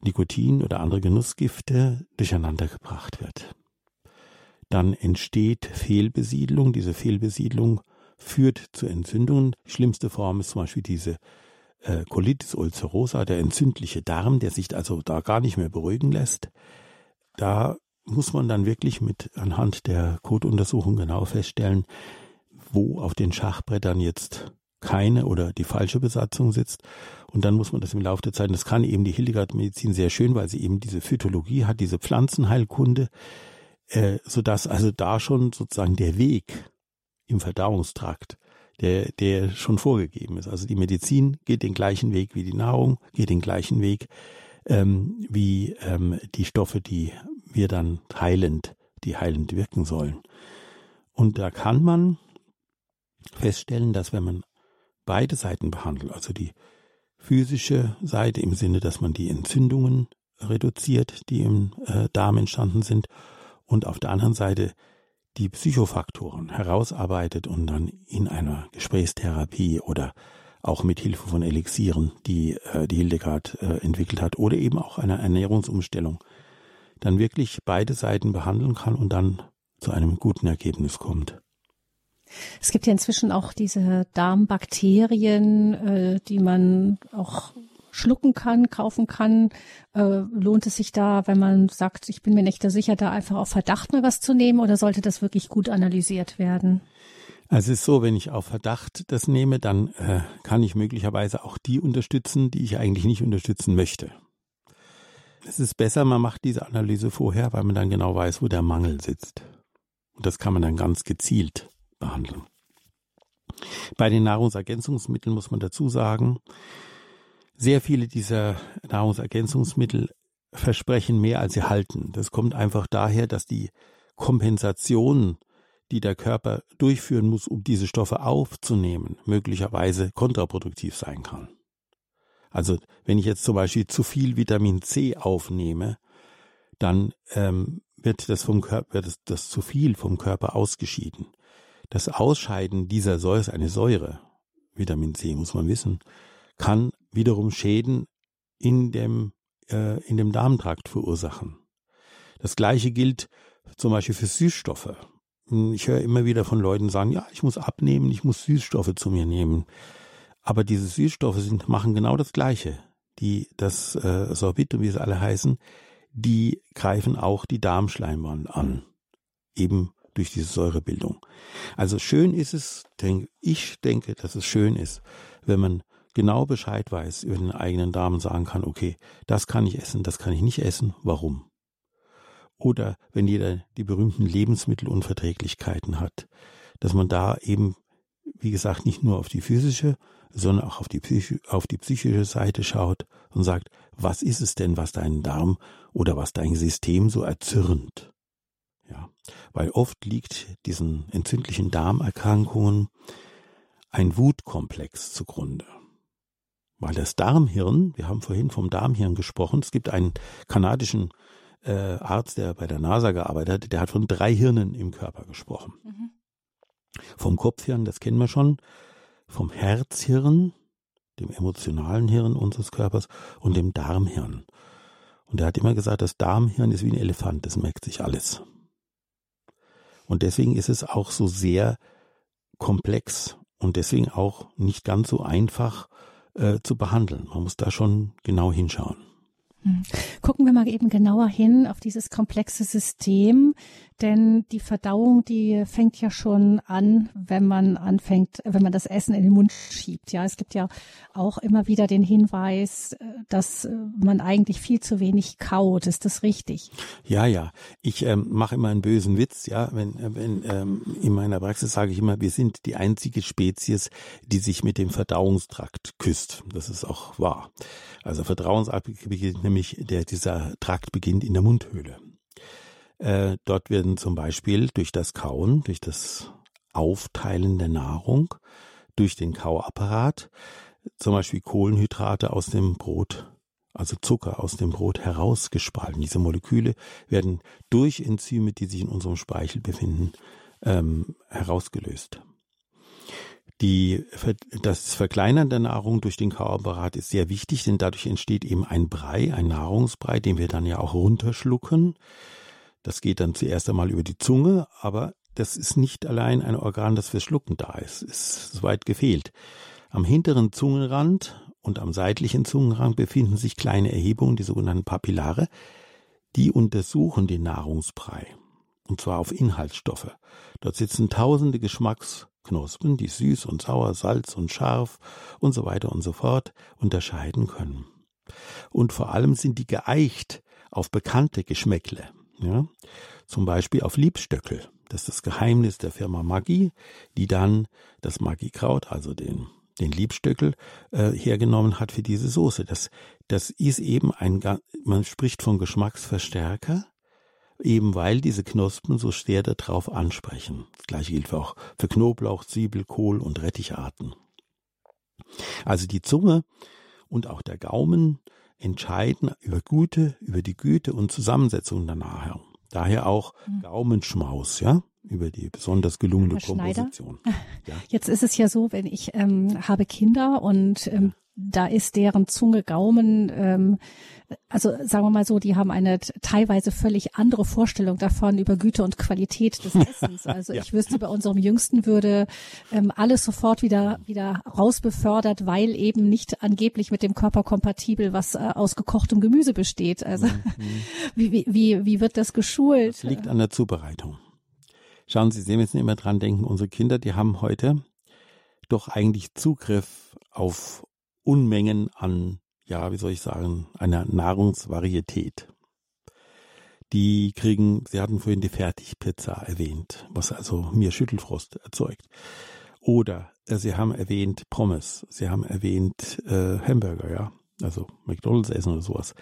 Nikotin oder andere Genussgifte durcheinander gebracht wird. Dann entsteht Fehlbesiedlung. Diese Fehlbesiedlung führt zu Entzündungen. Schlimmste Form ist zum Beispiel diese äh, Colitis ulcerosa, der entzündliche Darm, der sich also da gar nicht mehr beruhigen lässt. Da muss man dann wirklich mit anhand der Kotuntersuchung genau feststellen, wo auf den Schachbrettern jetzt keine oder die falsche Besatzung sitzt. Und dann muss man das im Laufe der Zeit, das kann eben die Hildegard-Medizin sehr schön, weil sie eben diese Phytologie hat, diese Pflanzenheilkunde, äh, sodass also da schon sozusagen der Weg im Verdauungstrakt, der, der schon vorgegeben ist. Also die Medizin geht den gleichen Weg wie die Nahrung, geht den gleichen Weg ähm, wie ähm, die Stoffe, die wir dann heilend, die heilend wirken sollen. Und da kann man feststellen, dass wenn man beide Seiten behandelt, also die physische Seite im Sinne, dass man die Entzündungen reduziert, die im äh, Darm entstanden sind, und auf der anderen Seite die Psychofaktoren herausarbeitet und dann in einer Gesprächstherapie oder auch mit Hilfe von Elixieren, die äh, die Hildegard äh, entwickelt hat, oder eben auch einer Ernährungsumstellung, dann wirklich beide Seiten behandeln kann und dann zu einem guten Ergebnis kommt. Es gibt ja inzwischen auch diese Darmbakterien, äh, die man auch schlucken kann, kaufen kann. Äh, lohnt es sich da, wenn man sagt, ich bin mir nicht da sicher, da einfach auf Verdacht mal was zu nehmen oder sollte das wirklich gut analysiert werden? Also es ist so, wenn ich auf Verdacht das nehme, dann äh, kann ich möglicherweise auch die unterstützen, die ich eigentlich nicht unterstützen möchte. Es ist besser, man macht diese Analyse vorher, weil man dann genau weiß, wo der Mangel sitzt. Und das kann man dann ganz gezielt behandeln. Bei den Nahrungsergänzungsmitteln muss man dazu sagen, sehr viele dieser Nahrungsergänzungsmittel versprechen mehr, als sie halten. Das kommt einfach daher, dass die Kompensation, die der Körper durchführen muss, um diese Stoffe aufzunehmen, möglicherweise kontraproduktiv sein kann. Also wenn ich jetzt zum Beispiel zu viel Vitamin C aufnehme, dann ähm, wird das vom Körper, wird das, das zu viel vom Körper ausgeschieden. Das Ausscheiden dieser Säure eine Säure, Vitamin C muss man wissen, kann wiederum Schäden in dem äh, in dem Darmtrakt verursachen. Das gleiche gilt zum Beispiel für Süßstoffe. Ich höre immer wieder von Leuten sagen, ja, ich muss abnehmen, ich muss Süßstoffe zu mir nehmen. Aber diese Süßstoffe sind, machen genau das Gleiche. Die, das äh, Sorbit und wie sie alle heißen, die greifen auch die Darmschleimwand an. Eben durch diese Säurebildung. Also schön ist es, denk, ich denke, dass es schön ist, wenn man genau Bescheid weiß über den eigenen Darm und sagen kann, okay, das kann ich essen, das kann ich nicht essen, warum? Oder wenn jeder die berühmten Lebensmittelunverträglichkeiten hat, dass man da eben, wie gesagt, nicht nur auf die physische, sondern auch auf die, auf die psychische Seite schaut und sagt, was ist es denn, was deinen Darm oder was dein System so erzürnt? Ja, weil oft liegt diesen entzündlichen Darmerkrankungen ein Wutkomplex zugrunde. Weil das Darmhirn, wir haben vorhin vom Darmhirn gesprochen, es gibt einen kanadischen äh, Arzt, der bei der NASA gearbeitet hat, der hat von drei Hirnen im Körper gesprochen. Mhm. Vom Kopfhirn, das kennen wir schon, vom Herzhirn, dem emotionalen Hirn unseres Körpers und dem Darmhirn. Und er hat immer gesagt, das Darmhirn ist wie ein Elefant, das merkt sich alles. Und deswegen ist es auch so sehr komplex und deswegen auch nicht ganz so einfach äh, zu behandeln. Man muss da schon genau hinschauen. Hm. Gucken wir mal eben genauer hin auf dieses komplexe System, denn die Verdauung, die fängt ja schon an, wenn man anfängt, wenn man das Essen in den Mund schiebt. Ja, es gibt ja auch immer wieder den Hinweis, äh, dass äh, man eigentlich viel zu wenig kaut. Ist das richtig? Ja, ja. Ich ähm, mache immer einen bösen Witz. Ja, wenn, äh, wenn ähm, in meiner Praxis sage ich immer, wir sind die einzige Spezies, die sich mit dem Verdauungstrakt küsst. Das ist auch wahr. Also Verdauungsakt beginnt nämlich, der, dieser Trakt beginnt in der Mundhöhle. Äh, dort werden zum Beispiel durch das Kauen, durch das Aufteilen der Nahrung, durch den Kauapparat, zum Beispiel Kohlenhydrate aus dem Brot, also Zucker aus dem Brot herausgespalten. Diese Moleküle werden durch Enzyme, die sich in unserem Speichel befinden, ähm, herausgelöst. Die, das Verkleinern der Nahrung durch den Kauapparat ist sehr wichtig, denn dadurch entsteht eben ein Brei, ein Nahrungsbrei, den wir dann ja auch runterschlucken. Das geht dann zuerst einmal über die Zunge, aber das ist nicht allein ein Organ, das fürs Schlucken da ist. Ist weit gefehlt. Am hinteren Zungenrand und am seitlichen Zungenrand befinden sich kleine Erhebungen, die sogenannten Papillare, die untersuchen den Nahrungsbrei. Und zwar auf Inhaltsstoffe. Dort sitzen tausende Geschmacksknospen, die süß und sauer, salz und scharf und so weiter und so fort unterscheiden können. Und vor allem sind die geeicht auf bekannte Geschmäckle. Ja? Zum Beispiel auf Liebstöckel. Das ist das Geheimnis der Firma Maggi, die dann das Maggi-Kraut, also den, den Liebstöckel, äh, hergenommen hat für diese Soße. Das, das ist eben ein, man spricht von Geschmacksverstärker, eben weil diese Knospen so sehr darauf ansprechen. Das gleiche gilt auch für Knoblauch, Zwiebel, Kohl und Retticharten. Also die Zunge und auch der Gaumen entscheiden über Gute, über die Güte und Zusammensetzung der Nahrung. Daher auch hm. Gaumenschmaus, ja, über die besonders gelungene Komposition. Ja. Jetzt ist es ja so, wenn ich ähm, habe Kinder und ähm, da ist deren Zunge, Gaumen, ähm, also sagen wir mal so, die haben eine teilweise völlig andere Vorstellung davon über Güte und Qualität des Essens. Also ja. ich wüsste, bei unserem Jüngsten würde ähm, alles sofort wieder wieder rausbefördert, weil eben nicht angeblich mit dem Körper kompatibel was äh, aus gekochtem Gemüse besteht. Also mhm. wie, wie, wie, wie wird das geschult? Das liegt an der Zubereitung. Schauen Sie, Sie müssen immer dran denken, unsere Kinder, die haben heute doch eigentlich Zugriff auf Unmengen an, ja, wie soll ich sagen, einer Nahrungsvarietät. Die kriegen, Sie hatten vorhin die Fertigpizza erwähnt, was also mir Schüttelfrost erzeugt. Oder äh, Sie haben erwähnt Pommes, Sie haben erwähnt äh, Hamburger, ja, also McDonalds essen oder sowas.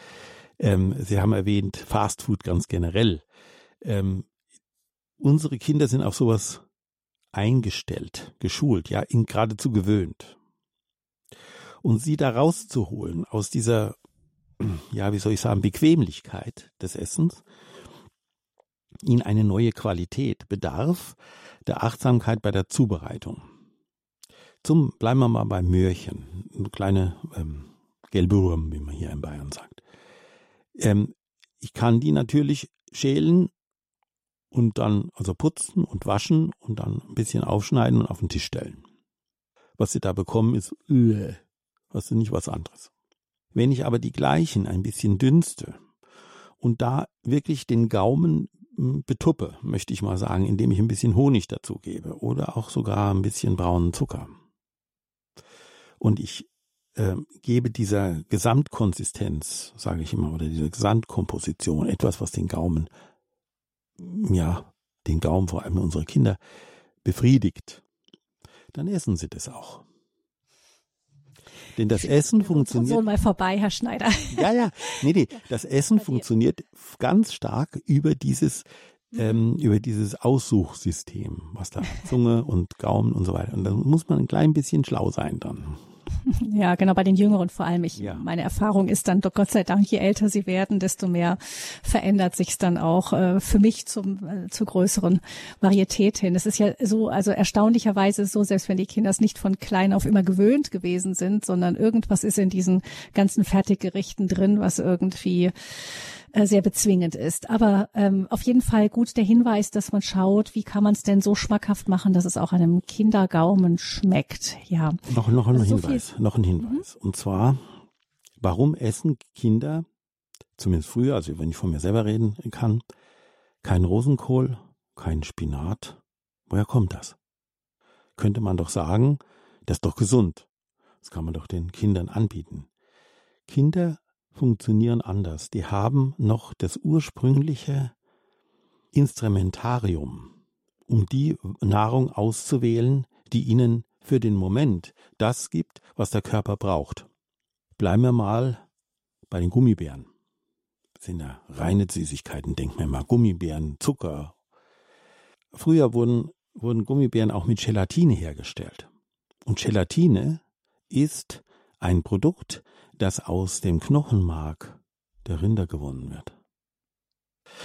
Ähm, Sie haben erwähnt Fastfood ganz generell. Ähm, unsere Kinder sind auf sowas eingestellt, geschult, ja, ihn geradezu gewöhnt und sie da rauszuholen aus dieser ja, wie soll ich sagen, Bequemlichkeit des Essens in eine neue Qualität bedarf der Achtsamkeit bei der Zubereitung. Zum, bleiben wir mal bei Möhrchen, eine kleine ähm, gelbe Wurm, wie man hier in Bayern sagt. Ähm, ich kann die natürlich schälen und dann also putzen und waschen und dann ein bisschen aufschneiden und auf den Tisch stellen. Was sie da bekommen ist, äh, was ist nicht was anderes. Wenn ich aber die gleichen ein bisschen dünste und da wirklich den Gaumen hm, betuppe, möchte ich mal sagen, indem ich ein bisschen Honig dazu gebe oder auch sogar ein bisschen braunen Zucker. Und ich äh, gebe dieser Gesamtkonsistenz, sage ich immer, oder dieser Gesamtkomposition etwas, was den Gaumen, ja, den Gaumen vor allem unserer Kinder befriedigt, dann essen sie das auch. Denn das Essen funktioniert. So mal vorbei, Herr Schneider. Ja, ja. Nee, nee. Das Essen funktioniert ganz stark über dieses, ähm, über dieses Aussuchsystem, was da Zunge und Gaumen und so weiter. Und da muss man ein klein bisschen schlau sein dann. Ja, genau, bei den Jüngeren vor allem. Ich, ja. Meine Erfahrung ist dann, doch Gott sei Dank, je älter sie werden, desto mehr verändert sich dann auch äh, für mich zum, äh, zu größeren Varietät hin. Es ist ja so, also erstaunlicherweise so, selbst wenn die Kinder es nicht von klein auf immer gewöhnt gewesen sind, sondern irgendwas ist in diesen ganzen Fertiggerichten drin, was irgendwie äh, sehr bezwingend ist. Aber ähm, auf jeden Fall gut der Hinweis, dass man schaut, wie kann man es denn so schmackhaft machen, dass es auch einem Kindergaumen schmeckt. Ja. Noch, noch ein also Hinweis, so noch ein Hinweis. Mhm. Und zwar, warum essen Kinder, zumindest früher, also wenn ich von mir selber reden kann, kein Rosenkohl, kein Spinat? Woher kommt das? Könnte man doch sagen, das ist doch gesund. Das kann man doch den Kindern anbieten. Kinder funktionieren anders. Die haben noch das ursprüngliche Instrumentarium, um die Nahrung auszuwählen, die ihnen für den Moment das gibt, was der Körper braucht. Bleiben wir mal bei den Gummibären. Das sind ja reine Süßigkeiten, denken wir mal. Gummibären, Zucker. Früher wurden, wurden Gummibären auch mit Gelatine hergestellt. Und Gelatine ist ein Produkt, das aus dem Knochenmark der Rinder gewonnen wird.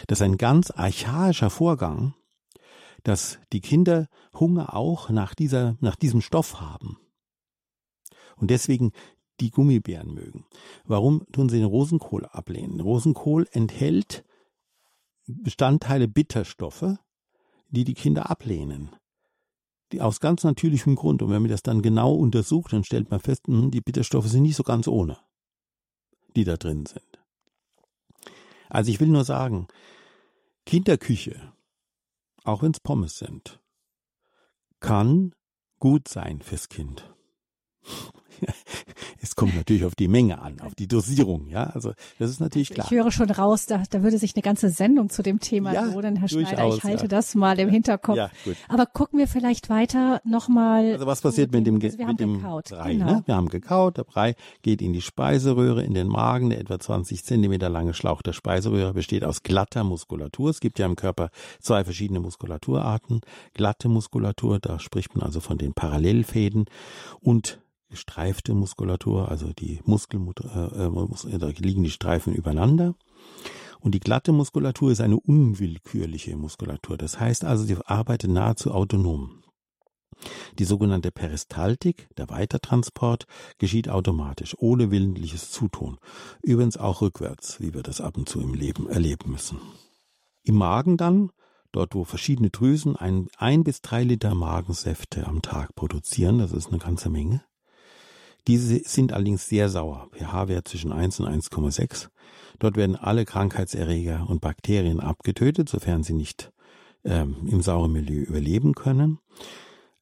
Das ist ein ganz archaischer Vorgang, dass die Kinder Hunger auch nach dieser, nach diesem Stoff haben. Und deswegen die Gummibären mögen. Warum tun sie den Rosenkohl ablehnen? Rosenkohl enthält Bestandteile Bitterstoffe, die die Kinder ablehnen. Die aus ganz natürlichem Grund. Und wenn man das dann genau untersucht, dann stellt man fest, hm, die Bitterstoffe sind nicht so ganz ohne die da drin sind. Also ich will nur sagen, Kinderküche, auch wenn es Pommes sind, kann gut sein fürs Kind. Es kommt natürlich auf die Menge an, auf die Dosierung, ja. Also das ist natürlich klar. Ich höre schon raus, da, da würde sich eine ganze Sendung zu dem Thema ja, lohnen, Herr Schneider. Ich halte ja. das mal im Hinterkopf. Ja, gut. Aber gucken wir vielleicht weiter nochmal. Also was passiert mit dem, also mit dem gekaut. Brei? Genau. Ne? Wir haben gekaut, der Brei geht in die Speiseröhre, in den Magen. Der etwa 20 Zentimeter lange Schlauch der Speiseröhre besteht aus glatter Muskulatur. Es gibt ja im Körper zwei verschiedene Muskulaturarten. Glatte Muskulatur, da spricht man also von den Parallelfäden und gestreifte Muskulatur, also die Muskelmutter, äh, äh, da liegen die Streifen übereinander. Und die glatte Muskulatur ist eine unwillkürliche Muskulatur. Das heißt also, sie arbeitet nahezu autonom. Die sogenannte Peristaltik, der Weitertransport, geschieht automatisch, ohne willentliches Zutun. Übrigens auch rückwärts, wie wir das ab und zu im Leben erleben müssen. Im Magen dann, dort wo verschiedene Drüsen ein, ein bis drei Liter Magensäfte am Tag produzieren, das ist eine ganze Menge, diese sind allerdings sehr sauer, pH-Wert zwischen 1 und 1,6. Dort werden alle Krankheitserreger und Bakterien abgetötet, sofern sie nicht ähm, im sauren Milieu überleben können.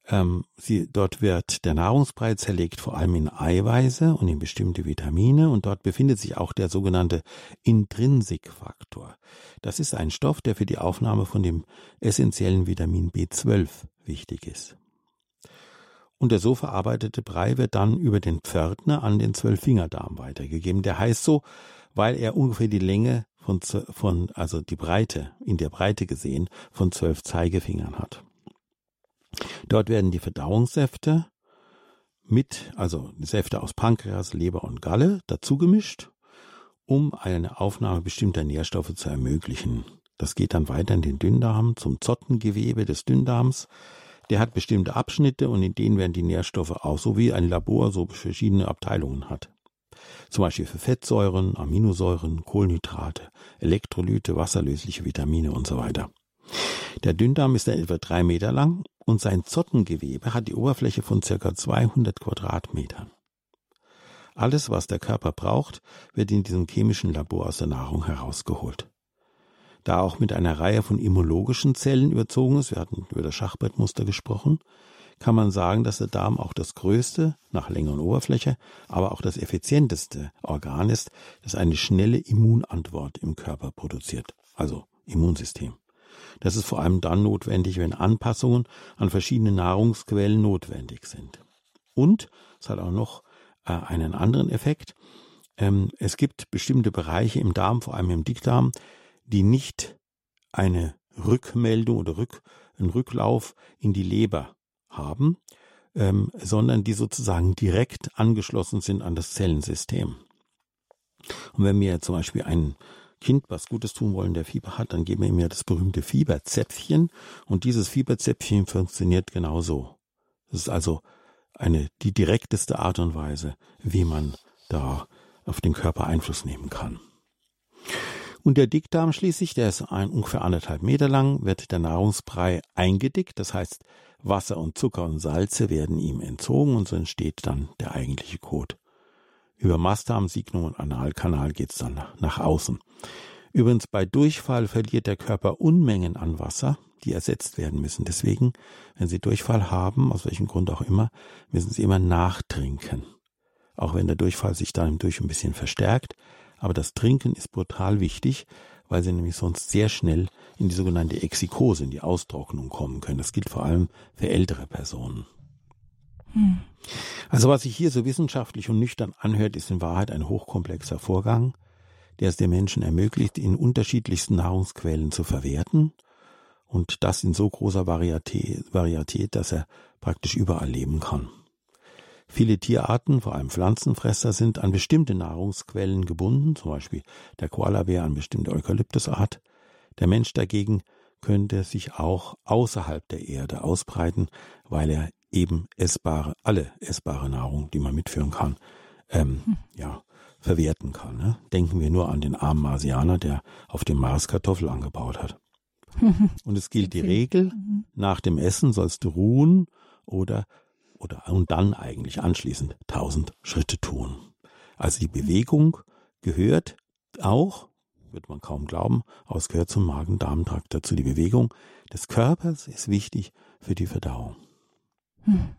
Ähm, sie, dort wird der Nahrungsbrei zerlegt vor allem in Eiweiße und in bestimmte Vitamine und dort befindet sich auch der sogenannte Intrinsikfaktor. Das ist ein Stoff, der für die Aufnahme von dem essentiellen Vitamin B12 wichtig ist und der so verarbeitete Brei wird dann über den Pförtner an den Zwölffingerdarm weitergegeben. Der heißt so, weil er ungefähr die Länge von, von, also die Breite, in der Breite gesehen, von zwölf Zeigefingern hat. Dort werden die Verdauungssäfte mit, also Säfte aus Pankreas, Leber und Galle dazu gemischt um eine Aufnahme bestimmter Nährstoffe zu ermöglichen. Das geht dann weiter in den Dünndarm zum Zottengewebe des Dünndarms. Der hat bestimmte Abschnitte und in denen werden die Nährstoffe auch, so wie ein Labor so verschiedene Abteilungen hat. Zum Beispiel für Fettsäuren, Aminosäuren, Kohlenhydrate, Elektrolyte, wasserlösliche Vitamine und so weiter. Der Dünndarm ist dann etwa drei Meter lang und sein Zottengewebe hat die Oberfläche von circa 200 Quadratmetern. Alles, was der Körper braucht, wird in diesem chemischen Labor aus der Nahrung herausgeholt. Da auch mit einer Reihe von immunologischen Zellen überzogen ist, wir hatten über das Schachbrettmuster gesprochen, kann man sagen, dass der Darm auch das größte, nach Länge und Oberfläche, aber auch das effizienteste Organ ist, das eine schnelle Immunantwort im Körper produziert, also Immunsystem. Das ist vor allem dann notwendig, wenn Anpassungen an verschiedene Nahrungsquellen notwendig sind. Und es hat auch noch äh, einen anderen Effekt. Ähm, es gibt bestimmte Bereiche im Darm, vor allem im Dickdarm, die nicht eine Rückmeldung oder Rück, einen Rücklauf in die Leber haben, ähm, sondern die sozusagen direkt angeschlossen sind an das Zellensystem. Und wenn wir zum Beispiel ein Kind was Gutes tun wollen, der Fieber hat, dann geben wir ihm ja das berühmte Fieberzäpfchen und dieses Fieberzäpfchen funktioniert genauso. Das ist also eine, die direkteste Art und Weise, wie man da auf den Körper Einfluss nehmen kann. Und der Dickdarm schließlich, der ist ein, ungefähr anderthalb Meter lang, wird der Nahrungsbrei eingedickt. Das heißt, Wasser und Zucker und Salze werden ihm entzogen und so entsteht dann der eigentliche Kot. Über Mastdarm, Signum und Analkanal geht's dann nach außen. Übrigens bei Durchfall verliert der Körper Unmengen an Wasser, die ersetzt werden müssen. Deswegen, wenn Sie Durchfall haben, aus welchem Grund auch immer, müssen Sie immer nachtrinken. Auch wenn der Durchfall sich dann Durch ein bisschen verstärkt. Aber das Trinken ist brutal wichtig, weil Sie nämlich sonst sehr schnell in die sogenannte Exikose, in die Austrocknung kommen können. Das gilt vor allem für ältere Personen. Hm. Also was sich hier so wissenschaftlich und nüchtern anhört, ist in Wahrheit ein hochkomplexer Vorgang, der es den Menschen ermöglicht, in unterschiedlichsten Nahrungsquellen zu verwerten und das in so großer Varietät, Varietät, dass er praktisch überall leben kann. Viele Tierarten, vor allem Pflanzenfresser, sind an bestimmte Nahrungsquellen gebunden, zum Beispiel der Koalabär an bestimmte Eukalyptusart. Der Mensch dagegen könnte sich auch außerhalb der Erde ausbreiten, weil er eben essbare, alle essbare Nahrung, die man mitführen kann, ähm, hm. ja, verwerten kann. Ne? Denken wir nur an den armen Marsianer, der auf dem Mars Kartoffel angebaut hat. Und es gilt die Regel, mhm. nach dem Essen sollst du ruhen oder, oder, und dann eigentlich anschließend tausend Schritte tun. Also die Bewegung gehört auch, wird man kaum glauben, aber es gehört zum Magen-Darm-Trakt dazu. Die Bewegung des Körpers ist wichtig für die Verdauung. Hm.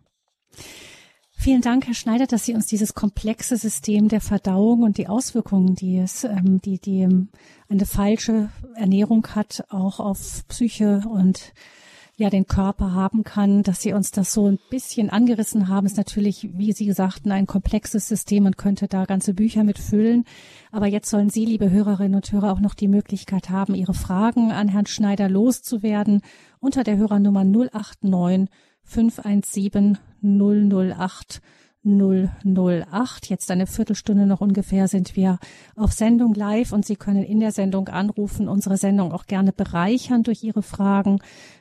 Vielen Dank, Herr Schneider, dass Sie uns dieses komplexe System der Verdauung und die Auswirkungen, die es, ähm, die, die ähm, eine falsche Ernährung hat, auch auf Psyche und ja den Körper haben kann, dass Sie uns das so ein bisschen angerissen haben, ist natürlich, wie Sie sagten, ein komplexes System und könnte da ganze Bücher mit füllen. Aber jetzt sollen Sie, liebe Hörerinnen und Hörer, auch noch die Möglichkeit haben, Ihre Fragen an Herrn Schneider loszuwerden unter der Hörernummer 089 517 008 008. Jetzt eine Viertelstunde noch ungefähr sind wir auf Sendung live und Sie können in der Sendung anrufen, unsere Sendung auch gerne bereichern durch Ihre Fragen.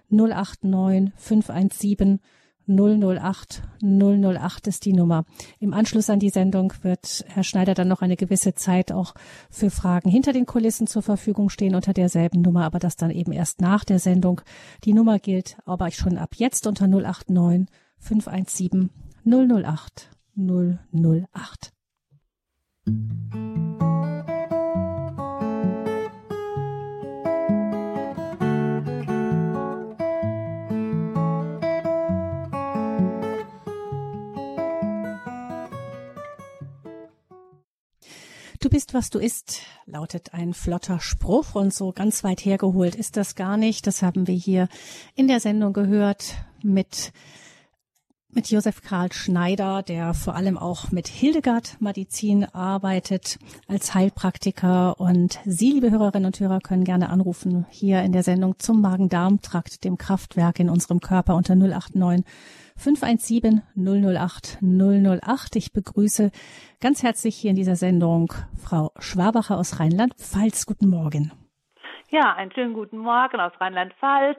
089 517 008 008 ist die Nummer. Im Anschluss an die Sendung wird Herr Schneider dann noch eine gewisse Zeit auch für Fragen hinter den Kulissen zur Verfügung stehen unter derselben Nummer, aber das dann eben erst nach der Sendung. Die Nummer gilt aber schon ab jetzt unter 089 517 008 008. Du bist, was du isst, lautet ein flotter Spruch und so ganz weit hergeholt ist das gar nicht. Das haben wir hier in der Sendung gehört mit mit Josef Karl Schneider, der vor allem auch mit Hildegard Medizin arbeitet als Heilpraktiker. Und Sie, liebe Hörerinnen und Hörer, können gerne anrufen hier in der Sendung zum Magen-Darm-Trakt, dem Kraftwerk in unserem Körper unter 089 517 008 008. Ich begrüße ganz herzlich hier in dieser Sendung Frau Schwabacher aus Rheinland-Pfalz. Guten Morgen. Ja, einen schönen guten Morgen aus Rheinland-Pfalz.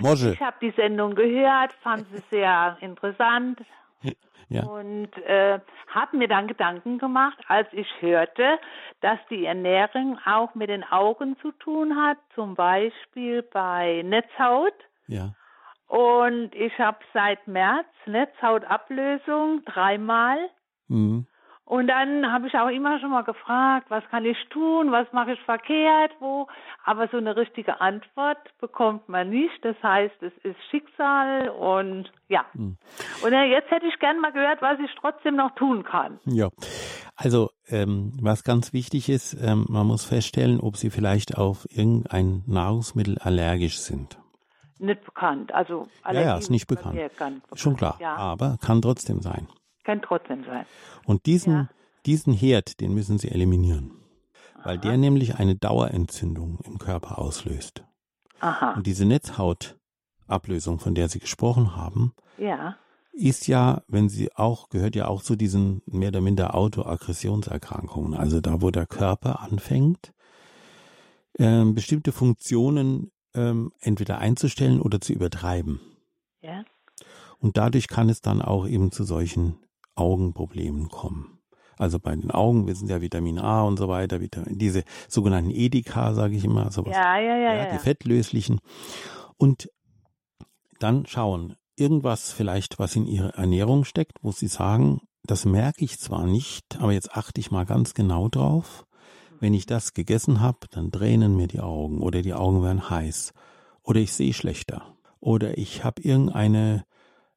Ich habe die Sendung gehört, fand sie sehr interessant Ja. und äh, habe mir dann Gedanken gemacht, als ich hörte, dass die Ernährung auch mit den Augen zu tun hat, zum Beispiel bei Netzhaut. Ja. Und ich habe seit März Netzhautablösung dreimal. Mhm. Und dann habe ich auch immer schon mal gefragt, was kann ich tun, was mache ich verkehrt, wo. Aber so eine richtige Antwort bekommt man nicht. Das heißt, es ist Schicksal und ja. Und äh, jetzt hätte ich gern mal gehört, was ich trotzdem noch tun kann. Ja, also ähm, was ganz wichtig ist, ähm, man muss feststellen, ob Sie vielleicht auf irgendein Nahrungsmittel allergisch sind. Nicht bekannt. Also Ja, ja, ist nicht bekannt. bekannt. Schon klar, Ja, aber kann trotzdem sein. kann trotzdem sein. Und diesen, Ja. diesen Herd, den müssen Sie eliminieren, weil der nämlich eine Dauerentzündung im Körper auslöst. Aha. Und diese Netzhautablösung, von der Sie gesprochen haben, Ja. ist ja, wenn sie auch, gehört ja auch zu diesen mehr oder minder Autoaggressionserkrankungen, also da, wo der Körper anfängt, ähm, bestimmte Funktionen ähm, entweder einzustellen oder zu übertreiben. Ja. Und dadurch kann es dann auch eben zu solchen Augenproblemen kommen. Also bei den Augen, wir sind ja Vitamin A und so weiter, Vitamin, diese sogenannten Edeka, sage ich immer, sowas Ja, ja, ja, ja, ja. die fettlöslichen. Und dann schauen, irgendwas vielleicht, was in ihrer Ernährung steckt, wo sie sagen, das merke ich zwar nicht, aber jetzt achte ich mal ganz genau drauf. Wenn ich das gegessen habe, dann tränen mir die Augen oder die Augen werden heiß oder ich sehe schlechter oder ich habe irgendeine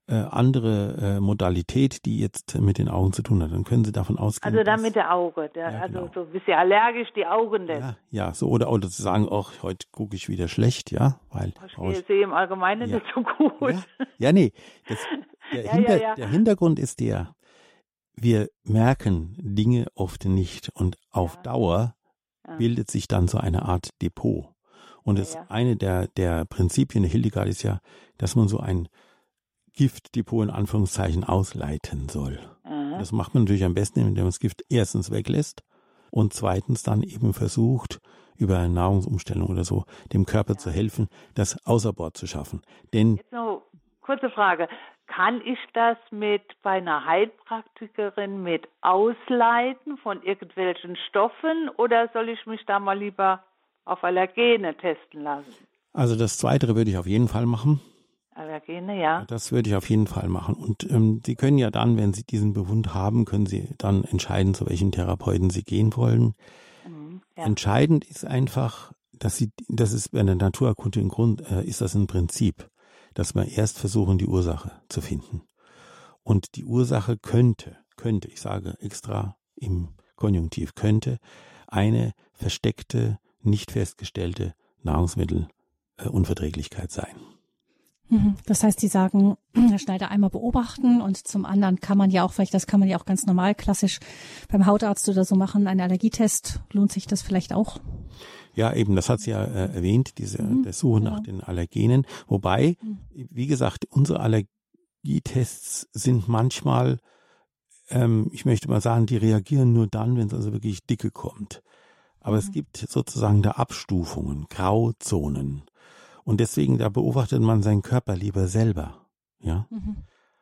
äh, andere äh, Modalität, die jetzt mit den Augen zu tun hat. Dann können Sie davon ausgehen. Also dann mit der Auge. Der, Ja, also genau. so ein bisschen allergisch die Augen lässt. ja, ja, so oder oder zu sagen, ach, heute gucke ich wieder schlecht, ja, weil Ich sehe im Allgemeinen Ja. nicht so gut. Ja, ja nee. Das, der, Hinter, der Hintergrund ist der, wir merken Dinge oft nicht und auf Ja. Dauer Ja. bildet sich dann so eine Art Depot. Und das Ja, ja. eine der, der Prinzipien der Hildegard ist ja, dass man so ein Giftdepot in Anführungszeichen ausleiten soll. Aha. Das macht man natürlich am besten, indem man das Gift erstens weglässt und zweitens dann eben versucht, über eine Nahrungsumstellung oder so dem Körper zu helfen, das außer Bord zu schaffen. Denn kurze Frage. Kann ich das mit bei einer Heilpraktikerin mit ausleiten von irgendwelchen Stoffen oder soll ich mich da mal lieber auf Allergene testen lassen? Also das Zweite würde ich auf jeden Fall machen. Allergene, ja. Das würde ich auf jeden Fall machen. Und ähm, Sie können ja dann, wenn Sie diesen Bewund haben, können Sie dann entscheiden, zu welchen Therapeuten Sie gehen wollen. Mhm, ja. Entscheidend ist einfach, dass Sie, das ist bei der Naturerkunde im Grund, äh, ist das ein Prinzip, dass wir erst versuchen, die Ursache zu finden. Und die Ursache könnte, könnte, ich sage extra im Konjunktiv, könnte eine versteckte, nicht festgestellte Nahrungsmittelunverträglichkeit sein. Mhm. Das heißt, Sie sagen, Herr Schneider, einmal beobachten und zum anderen kann man ja auch, vielleicht das kann man ja auch ganz normal klassisch beim Hautarzt oder so machen, einen Allergietest. Lohnt sich das vielleicht auch? Ja, eben, das hat sie ja äh, erwähnt, diese der Suche nach den Allergenen. Wobei, wie gesagt, unsere Allergietests sind manchmal, ähm, ich möchte mal sagen, die reagieren nur dann, wenn es also wirklich dicke kommt. Aber es gibt sozusagen da Abstufungen, Grauzonen. Und deswegen, da beobachtet man seinen Körper lieber selber. Ja.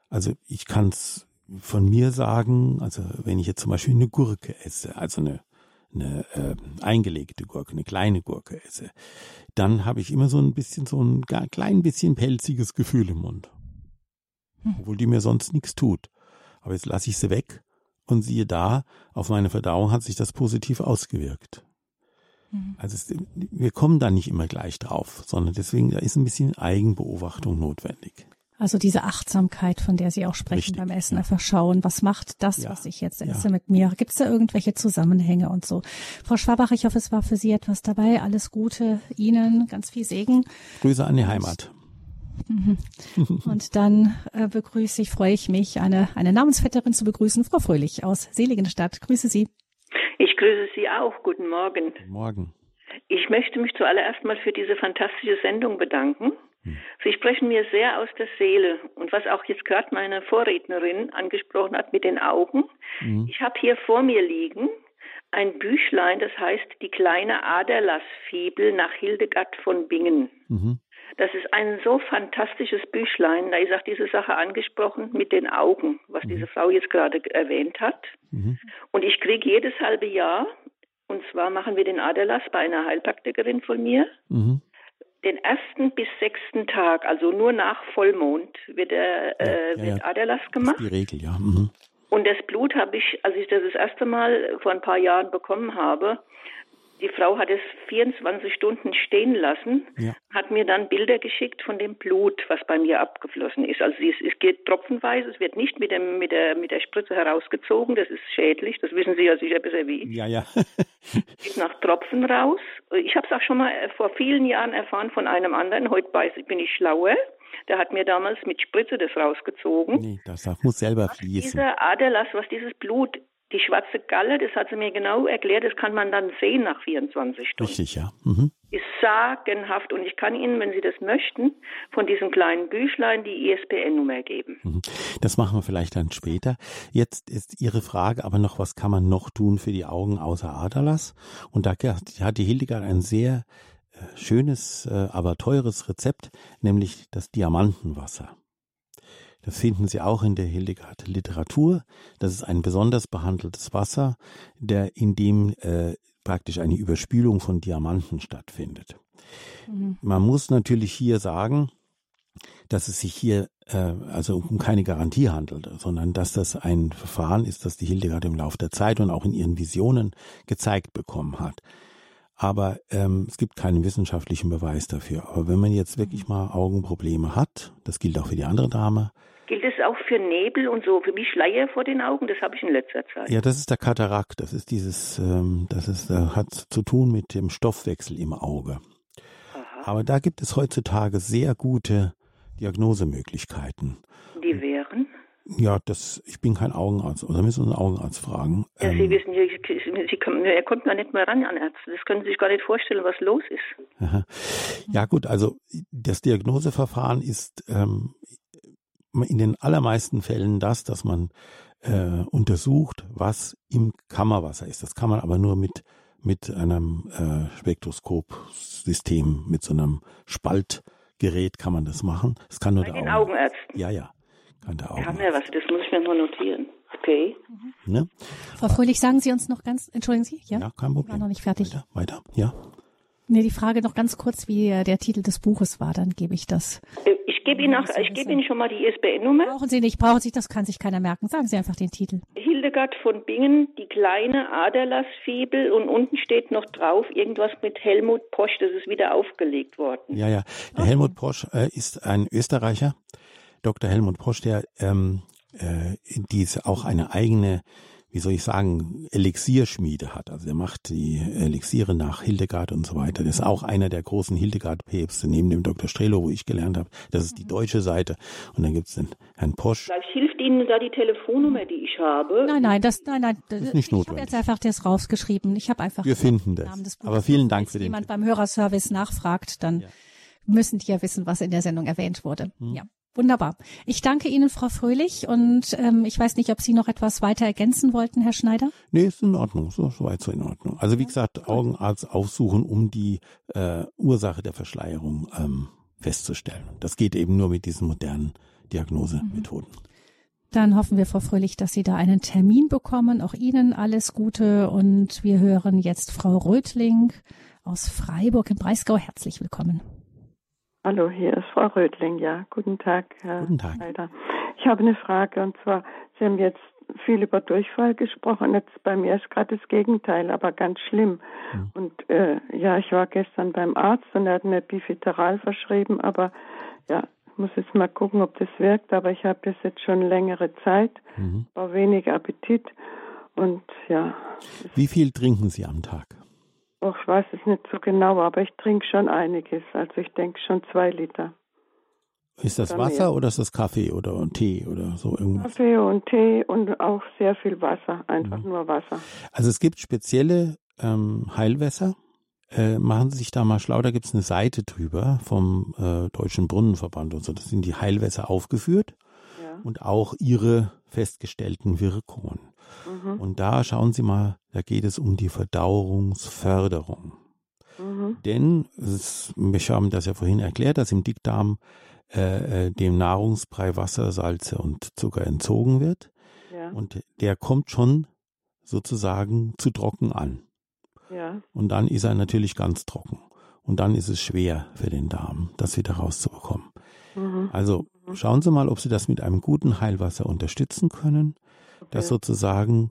Also ich kann es von mir sagen, also wenn ich jetzt zum Beispiel eine Gurke esse, also eine, eine äh, eingelegte Gurke, eine kleine Gurke esse, dann habe ich immer so ein bisschen, so ein klein bisschen pelziges Gefühl im Mund. Obwohl die mir sonst nichts tut. Aber jetzt lasse ich sie weg und siehe da, auf meine Verdauung hat sich das positiv ausgewirkt. Also es, wir kommen da nicht immer gleich drauf, sondern deswegen da ist ein bisschen Eigenbeobachtung notwendig. Also diese Achtsamkeit, von der Sie auch sprechen Richtig, beim Essen, ja. einfach schauen, was macht das, Ja, was ich jetzt ja. esse mit mir? Gibt es da irgendwelche Zusammenhänge und so? Frau Schwabach, ich hoffe, es war für Sie etwas dabei. Alles Gute Ihnen, ganz viel Segen. Grüße an die Heimat. Und dann äh, begrüße ich, freue ich mich, eine, eine Namensvetterin zu begrüßen, Frau Fröhlich aus Seligenstadt. Grüße Sie. Ich grüße Sie auch. Guten Morgen. Morgen. Ich möchte mich zuallererst mal für diese fantastische Sendung bedanken. Hm. Sie sprechen mir sehr aus der Seele. Und was auch jetzt gerade meine Vorrednerin angesprochen hat mit den Augen. Mhm. Ich habe hier vor mir liegen ein Büchlein, das heißt Die kleine Aderlassfibel nach Hildegard von Bingen. Mhm. Das ist ein so fantastisches Büchlein. Da ist auch diese Sache angesprochen mit den Augen, was mhm. diese Frau jetzt gerade erwähnt hat. Mhm. Und ich kriege jedes halbe Jahr, und zwar machen wir den Aderlass bei einer Heilpraktikerin von mir. Den ersten bis sechsten Tag, also nur nach Vollmond, wird, ja, äh, ja, wird Aderlass gemacht. Das ist die Regel, ja. Mhm. Und das Blut habe ich, als ich das das erste Mal vor ein paar Jahren bekommen habe, die Frau hat es 24 Stunden stehen lassen, ja. hat mir dann Bilder geschickt von dem Blut, was bei mir abgeflossen ist. Also es, es, geht tropfenweise, es wird nicht mit, dem, mit, der, mit der Spritze herausgezogen, das ist schädlich, das wissen Sie ja sicher besser wie ich. Ja, ja. geht nach Tropfen raus. Ich habe es auch schon mal vor vielen Jahren erfahren von einem anderen, heute bin ich schlauer. Der hat mir damals mit Spritze das rausgezogen. Nee, das muss selber fließen. Dieser Aderlass, was dieses Blut, die schwarze Galle, das hat sie mir genau erklärt, das kann man dann sehen nach 24 Stunden. Richtig, ja. Mhm. Ist sagenhaft und ich kann Ihnen, wenn Sie das möchten, von diesem kleinen Büchlein die ISBN-Nummer geben. Mhm. Das machen wir vielleicht dann später. Jetzt ist Ihre Frage aber noch, was kann man noch tun für die Augen außer Aderlass? Und da hat die Hildegard ein sehr schönes, äh, aber teures Rezept, nämlich das Diamantenwasser. Das finden Sie auch in der Hildegard Literatur. Das ist ein besonders behandeltes Wasser, der, in dem äh, praktisch eine Überspülung von Diamanten stattfindet. Mhm. Man muss natürlich hier sagen, dass es sich hier äh, also um keine Garantie handelt, sondern dass das ein Verfahren ist, das die Hildegard im Laufe der Zeit und auch in ihren Visionen gezeigt bekommen hat. Aber ähm, es gibt keinen wissenschaftlichen Beweis dafür. Aber wenn man jetzt wirklich mal Augenprobleme hat, das gilt auch für die andere Dame. Gilt es auch für Nebel und so, für mich Schleier vor den Augen? Das habe ich in letzter Zeit. Ja, das ist der Katarakt. Das ist dieses, ähm, das ist, äh, hat zu tun mit dem Stoffwechsel im Auge. Aha. Aber da gibt es heutzutage sehr gute Diagnosemöglichkeiten. Die wären? Ja, das, ich bin kein Augenarzt, oder müssen wir einen Augenarzt fragen. Ja, Sie ähm, wissen, Sie, Sie kommen, er kommt gar nicht mehr ran an Ärzte. Das können Sie sich gar nicht vorstellen, was los ist. Aha. Ja gut, also das Diagnoseverfahren ist ähm, in den allermeisten Fällen das, dass man äh, untersucht, was im Kammerwasser ist. Das kann man aber nur mit mit einem äh, Spektroskopsystem, mit so einem Spaltgerät kann man das machen. Das kann nur Bei der den Augenärzten. Ja, ja Augen. Wir haben ja was, das muss ich mir nur notieren. Okay. Mhm. Ne? Frau Fröhlich, sagen Sie uns noch ganz, entschuldigen Sie? Ja, ja kein Problem. War noch nicht fertig. Weiter, weiter, ja. Nee, die Frage noch ganz kurz, wie der Titel des Buches war, dann gebe ich das. Äh, ich gebe Ihnen, auch, ich gebe Ihnen schon mal die ISBN-Nummer. Brauchen Sie nicht, brauchen Sie, das kann sich keiner merken. Sagen Sie einfach den Titel. Hildegard von Bingen, die kleine Aderlassfibel und unten steht noch drauf irgendwas mit Helmut Posch, das ist wieder aufgelegt worden. Ja, ja. Der okay. Helmut Posch äh, ist ein Österreicher, Dr. Helmut Posch, der ähm, äh, diese auch eine eigene, wie soll ich sagen, Elixierschmiede hat. Also er macht die Elixiere nach Hildegard und so weiter. Das ist auch einer der großen Hildegard-Päpste, neben dem Dr. Strelo, wo ich gelernt habe. Das ist die mhm. deutsche Seite. Und dann gibt's den Herrn Posch. Vielleicht hilft Ihnen da die Telefonnummer, die ich habe. Nein, nein, das, nein, nein. Das ist nicht notwendig. Ich habe jetzt einfach das rausgeschrieben. Ich habe einfach. Wir finden das. Aber vielen Dank für den. Wenn jemand beim Hörerservice nachfragt, dann ja. müssen die ja wissen, was in der Sendung erwähnt wurde. Hm. Ja. Wunderbar. Ich danke Ihnen, Frau Fröhlich, und ähm, ich weiß nicht, ob Sie noch etwas weiter ergänzen wollten, Herr Schneider. Nee, ist in Ordnung, so, so weit so in Ordnung. Also wie gesagt, Augenarzt aufsuchen, um die äh, Ursache der Verschleierung ähm, festzustellen. Das geht eben nur mit diesen modernen Diagnosemethoden. Mhm. Dann hoffen wir, Frau Fröhlich, dass Sie da einen Termin bekommen. Auch Ihnen alles Gute. Und wir hören jetzt Frau Rötling aus Freiburg im Breisgau. Herzlich willkommen. Hallo, hier ist Frau Rödling. Ja, guten Tag, Herr Guten Tag. Schneider. Ich habe eine Frage und zwar, Sie haben jetzt viel über Durchfall gesprochen. Jetzt bei mir ist gerade das Gegenteil, aber ganz schlimm. Ja. Und äh, ja, ich war gestern beim Arzt und er hat mir Bifiteral verschrieben, aber ja, ich muss jetzt mal gucken, ob das wirkt. Aber ich habe das jetzt schon längere Zeit, mhm. war wenig Appetit und ja. Wie viel trinken Sie am Tag? Ich weiß es nicht so genau, aber ich trinke schon einiges. Also ich denke schon zwei Liter. Ist das Wasser oder ist das Kaffee oder Tee oder so irgendwas? Kaffee und Tee und auch sehr viel Wasser, einfach mhm. nur Wasser. Also es gibt spezielle ähm, Heilwässer, äh, machen Sie sich da mal schlau, da gibt's eine Seite drüber vom äh, Deutschen Brunnenverband und so. Das sind die Heilwässer aufgeführt ja. und auch ihre festgestellten Wirkungen. Mhm. Und da schauen Sie mal, da geht es um die Verdauerungsförderung. Mhm. Denn, es, wir haben das ja vorhin erklärt, dass im Dickdarm äh, äh, dem Nahrungsbrei Wasser, Salze und Zucker entzogen wird. Ja. Und der kommt schon sozusagen zu trocken an. Ja. Und dann ist er natürlich ganz trocken. Und dann ist es schwer für den Darm, das wieder rauszubekommen. Mhm. Also mhm. schauen Sie mal, ob Sie das mit einem guten Heilwasser unterstützen können. Dass sozusagen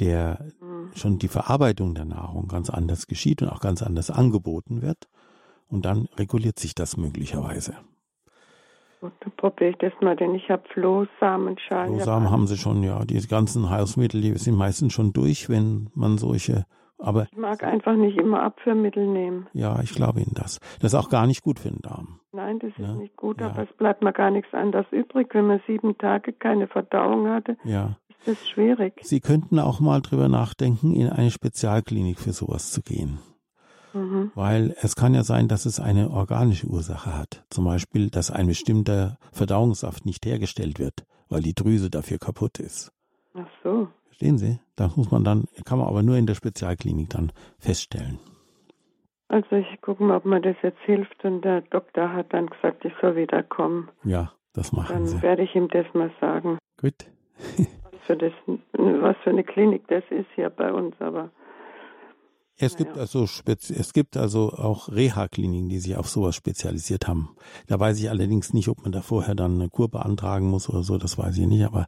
der mhm. schon die Verarbeitung der Nahrung ganz anders geschieht und auch ganz anders angeboten wird. Und dann reguliert sich das möglicherweise. Gut, dann probiere ich das mal, denn ich habe Flohsamenschalen. Flohsamen haben sie schon, ja. Die ganzen Heilsmittel, die sind meistens schon durch, wenn man solche aber ich mag einfach nicht immer Abführmittel nehmen. Ja, ich glaube Ihnen das. Das ist auch gar nicht gut für den Darm. Nein, das ist ja? nicht gut, ja. aber es bleibt mir gar nichts anderes übrig. Wenn man sieben Tage keine Verdauung hatte, ja. Ist das schwierig. Sie könnten auch mal drüber nachdenken, in eine Spezialklinik für sowas zu gehen. Mhm. Weil es kann ja sein, dass es eine organische Ursache hat. Zum Beispiel, dass ein bestimmter Verdauungssaft nicht hergestellt wird, weil die Drüse dafür kaputt ist. Ach so. Verstehen Sie? Das muss man dann, kann man aber nur in der Spezialklinik dann feststellen. Also ich gucke mal, ob mir das jetzt hilft und der Doktor hat dann gesagt, ich soll wieder kommen. Ja, das machen dann Sie. Dann werde ich ihm das mal sagen. Gut. was, für das, was für eine Klinik das ist hier bei uns, aber es gibt ja. also es gibt also auch Reha-Kliniken, die sich auf sowas spezialisiert haben. Da weiß ich allerdings nicht, ob man da vorher dann eine Kur beantragen muss oder so, das weiß ich nicht. Aber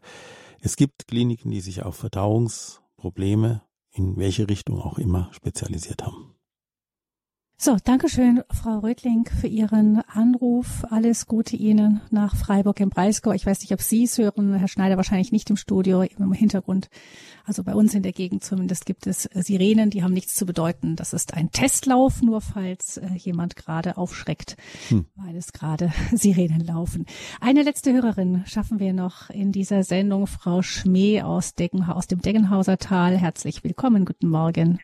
es gibt Kliniken, die sich auf Verdauungsprobleme in welche Richtung auch immer spezialisiert haben. So, Dankeschön, Frau Rötling, für Ihren Anruf. Alles Gute Ihnen nach Freiburg im Breisgau. Ich weiß nicht, ob Sie es hören, Herr Schneider wahrscheinlich nicht im Studio, im Hintergrund. Also bei uns in der Gegend zumindest gibt es Sirenen, die haben nichts zu bedeuten. Das ist ein Testlauf, nur falls äh, jemand gerade aufschreckt, hm. weil es gerade Sirenen laufen. Eine letzte Hörerin schaffen wir noch in dieser Sendung, Frau Schmee aus, Decken, aus dem Deggenhauser Tal. Herzlich willkommen, guten Morgen.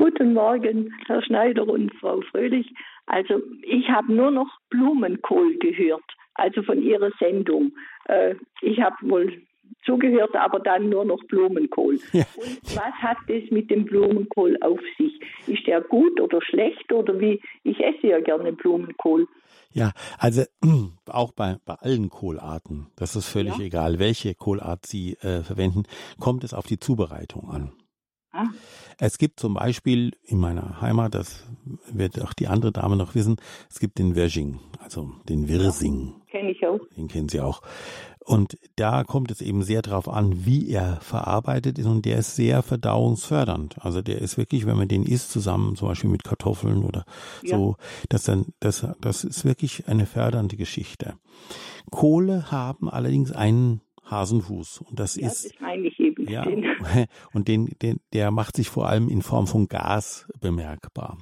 Guten Morgen, Herr Schneider und Frau Fröhlich. Also ich habe nur noch Blumenkohl gehört, also von Ihrer Sendung. Äh, ich habe wohl zugehört, aber dann nur noch Blumenkohl. Ja. Und was hat das mit dem Blumenkohl auf sich? Ist der gut oder schlecht oder wie? Ich esse ja gerne Blumenkohl. Ja, also auch bei, bei allen Kohlarten, das ist völlig ja. egal, welche Kohlart Sie äh, verwenden, kommt es auf die Zubereitung an. Ah. Es gibt zum Beispiel in meiner Heimat, das wird auch die andere Dame noch wissen, es gibt den Wirsching, also den Wirsing. Ja, Kenne ich auch. Den kennen Sie auch. Und da kommt es eben sehr darauf an, wie er verarbeitet ist und der ist sehr verdauungsfördernd. Also der ist wirklich, wenn man den isst zusammen, zum Beispiel mit Kartoffeln oder ja. so, das dann, das, das ist wirklich eine fördernde Geschichte. Kohle haben allerdings einen Hasenfuß. Und das ja, ist. Das meine Ja, und den, den, der macht sich vor allem in Form von Gas bemerkbar.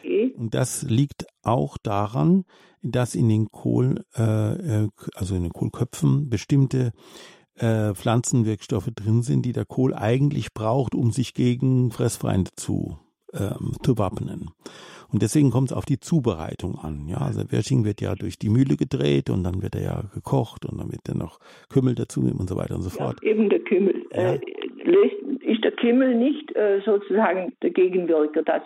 Okay. Und das liegt auch daran, dass in den Kohl, äh, äh, also in den Kohlköpfen bestimmte äh, Pflanzenwirkstoffe drin sind, die der Kohl eigentlich braucht, um sich gegen Fressfeinde zu, ähm, zu wappnen. Und deswegen kommt es auf die Zubereitung an. Ja, also Wersching wird ja durch die Mühle gedreht und dann wird er ja gekocht und dann wird dann noch Kümmel dazu und so weiter und so fort. Ja, eben der Kümmel. Ja. Äh, ist der Kümmel nicht äh, sozusagen der Gegenwirker, dass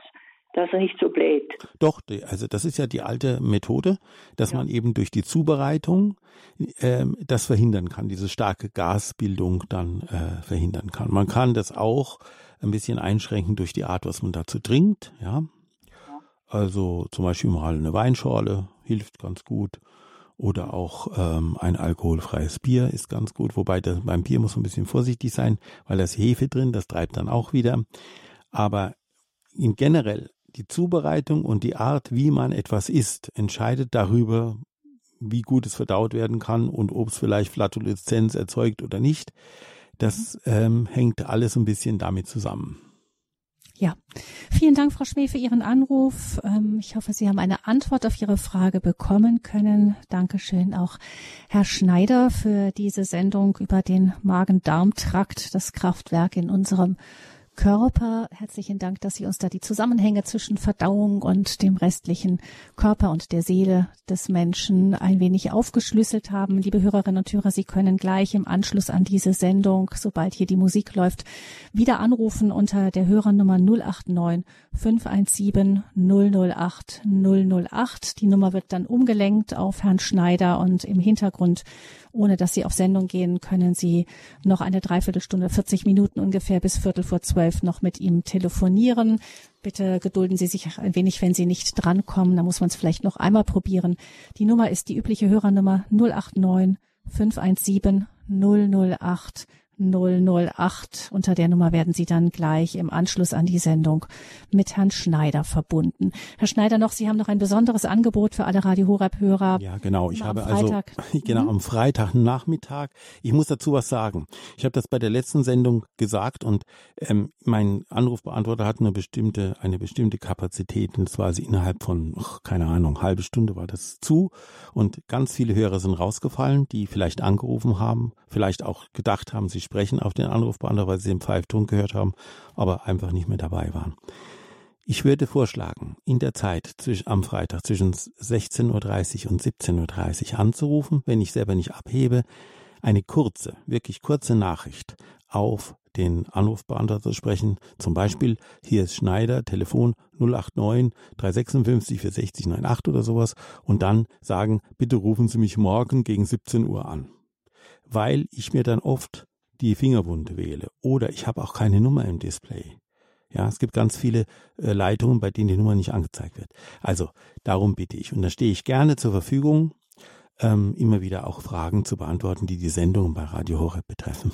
dass er nicht so bläht. Doch, also das ist ja die alte Methode, dass ja. man eben durch die Zubereitung ähm, das verhindern kann, diese starke Gasbildung dann äh, verhindern kann. Man kann das auch ein bisschen einschränken durch die Art, was man dazu trinkt, ja. Also zum Beispiel mal eine Weinschorle hilft ganz gut. Oder auch ähm, ein alkoholfreies Bier ist ganz gut. Wobei das, beim Bier muss man ein bisschen vorsichtig sein, weil da ist Hefe drin, das treibt dann auch wieder. Aber in generell die Zubereitung und die Art, wie man etwas isst, entscheidet darüber, wie gut es verdaut werden kann und ob es vielleicht Flatulenzenz erzeugt oder nicht. Das ähm, hängt alles ein bisschen damit zusammen. Ja, vielen Dank, Frau Schmee, für Ihren Anruf. Ähm, ich hoffe, Sie haben eine Antwort auf Ihre Frage bekommen können. Dankeschön auch Herr Schneider für diese Sendung über den Magen-Darm-Trakt, das Kraftwerk in unserem Körper. Herzlichen Dank, dass Sie uns da die Zusammenhänge zwischen Verdauung und dem restlichen Körper und der Seele des Menschen ein wenig aufgeschlüsselt haben. Liebe Hörerinnen und Hörer, Sie können gleich im Anschluss an diese Sendung, sobald hier die Musik läuft, wieder anrufen unter der Hörernummer 089 517 008 008. Die Nummer wird dann umgelenkt auf Herrn Schneider und im Hintergrund ohne dass Sie auf Sendung gehen, können Sie noch eine Dreiviertelstunde, 40 Minuten ungefähr bis Viertel vor zwölf noch mit ihm telefonieren. Bitte gedulden Sie sich ein wenig, wenn Sie nicht drankommen. Da muss man es vielleicht noch einmal probieren. Die Nummer ist die übliche Hörernummer 089 517 008 008. Unter der Nummer werden Sie dann gleich im Anschluss an die Sendung mit Herrn Schneider verbunden. Herr Schneider noch, Sie haben noch ein besonderes Angebot für alle Radio Horeb Hörer. Ja, genau. Ich habe also genau mhm. am Freitagnachmittag. Ich muss dazu was sagen. Ich habe das bei der letzten Sendung gesagt und ähm, mein Anrufbeantworter hat eine bestimmte eine bestimmte Kapazität und zwar sie innerhalb von ach, keine Ahnung halbe Stunde war das zu und ganz viele Hörer sind rausgefallen, die vielleicht angerufen haben, vielleicht auch gedacht haben, sie sprechen auf den Anrufbeantworter, weil sie den Pfeifton gehört haben, aber einfach nicht mehr dabei waren. Ich würde vorschlagen, in der Zeit zwischen, am Freitag zwischen 16.30 Uhr und 17.30 Uhr anzurufen, wenn ich selber nicht abhebe, eine kurze, wirklich kurze Nachricht auf den Anrufbeantworter zu sprechen. Zum Beispiel, hier ist Schneider, Telefon 089 356 460 98 oder sowas und dann sagen, bitte rufen Sie mich morgen gegen 17 Uhr an. Weil ich mir dann oft die Fingerwunde wähle. Oder ich habe auch keine Nummer im Display. Ja, es gibt ganz viele äh, Leitungen, bei denen die Nummer nicht angezeigt wird. Also darum bitte ich. Und da stehe ich gerne zur Verfügung, ähm, immer wieder auch Fragen zu beantworten, die die Sendungen bei Radio Horeb betreffen.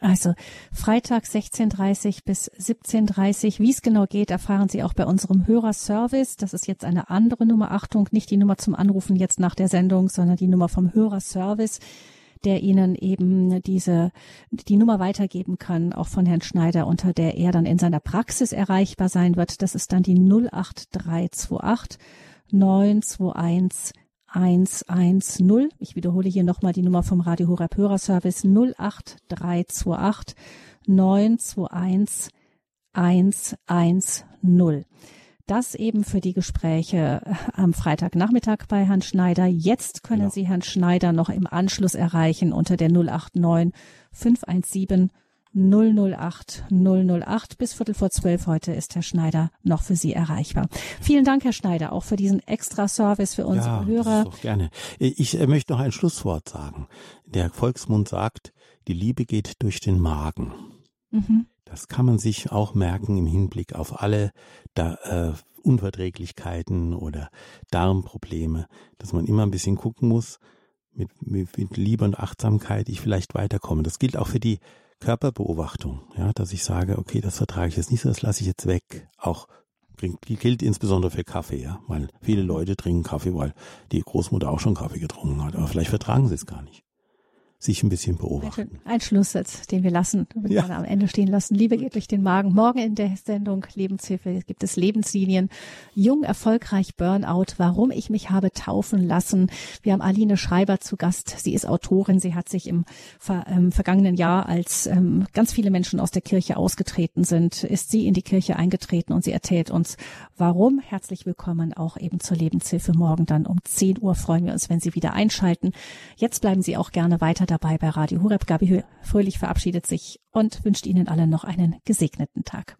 Also Freitag 16.30 bis 17.30 Wie es genau geht, erfahren Sie auch bei unserem Hörerservice. Das ist jetzt eine andere Nummer. Achtung, nicht die Nummer zum Anrufen jetzt nach der Sendung, sondern die Nummer vom Hörerservice der Ihnen eben diese, die Nummer weitergeben kann, auch von Herrn Schneider, unter der er dann in seiner Praxis erreichbar sein wird. Das ist dann die 08328 921 110. Ich wiederhole hier nochmal die Nummer vom Radio Horeb Hörerservice 08328 921 110. Das eben für die Gespräche äh, am Freitagnachmittag bei Herrn Schneider. Jetzt können genau. Sie Herrn Schneider noch im Anschluss erreichen unter der 089 517 008 008 bis Viertel vor zwölf heute ist Herr Schneider noch für Sie erreichbar. Vielen Dank, Herr Schneider, auch für diesen extra Service für unsere ja, Hörer. Das gerne. Ich äh, möchte noch ein Schlusswort sagen. Der Volksmund sagt, die Liebe geht durch den Magen. Mhm. Das kann man sich auch merken im Hinblick auf alle da, äh, Unverträglichkeiten oder Darmprobleme, dass man immer ein bisschen gucken muss, mit, mit, Liebe und Achtsamkeit ich vielleicht weiterkomme. Das gilt auch für die Körperbeobachtung, ja, dass ich sage, okay, das vertrage ich jetzt nicht so, das lasse ich jetzt weg. Auch gilt insbesondere für Kaffee, ja, weil viele Leute trinken Kaffee, weil die Großmutter auch schon Kaffee getrunken hat, aber vielleicht vertragen sie es gar nicht sich ein bisschen beobachten. Ein Schlusssatz, den wir lassen, wir ja. am Ende stehen lassen. Liebe geht durch den Magen. Morgen in der Sendung Lebenshilfe gibt es Lebenslinien. Jung, erfolgreich, Burnout. Warum ich mich habe taufen lassen. Wir haben Aline Schreiber zu Gast. Sie ist Autorin. Sie hat sich im ver ähm, vergangenen Jahr, als ähm, ganz viele Menschen aus der Kirche ausgetreten sind, ist sie in die Kirche eingetreten und sie erzählt uns, warum. Herzlich willkommen auch eben zur Lebenshilfe morgen dann um 10 Uhr. Freuen wir uns, wenn Sie wieder einschalten. Jetzt bleiben Sie auch gerne weiter dabei bei Radio Hureb. Gabi Fröhlich verabschiedet sich und wünscht Ihnen allen noch einen gesegneten Tag.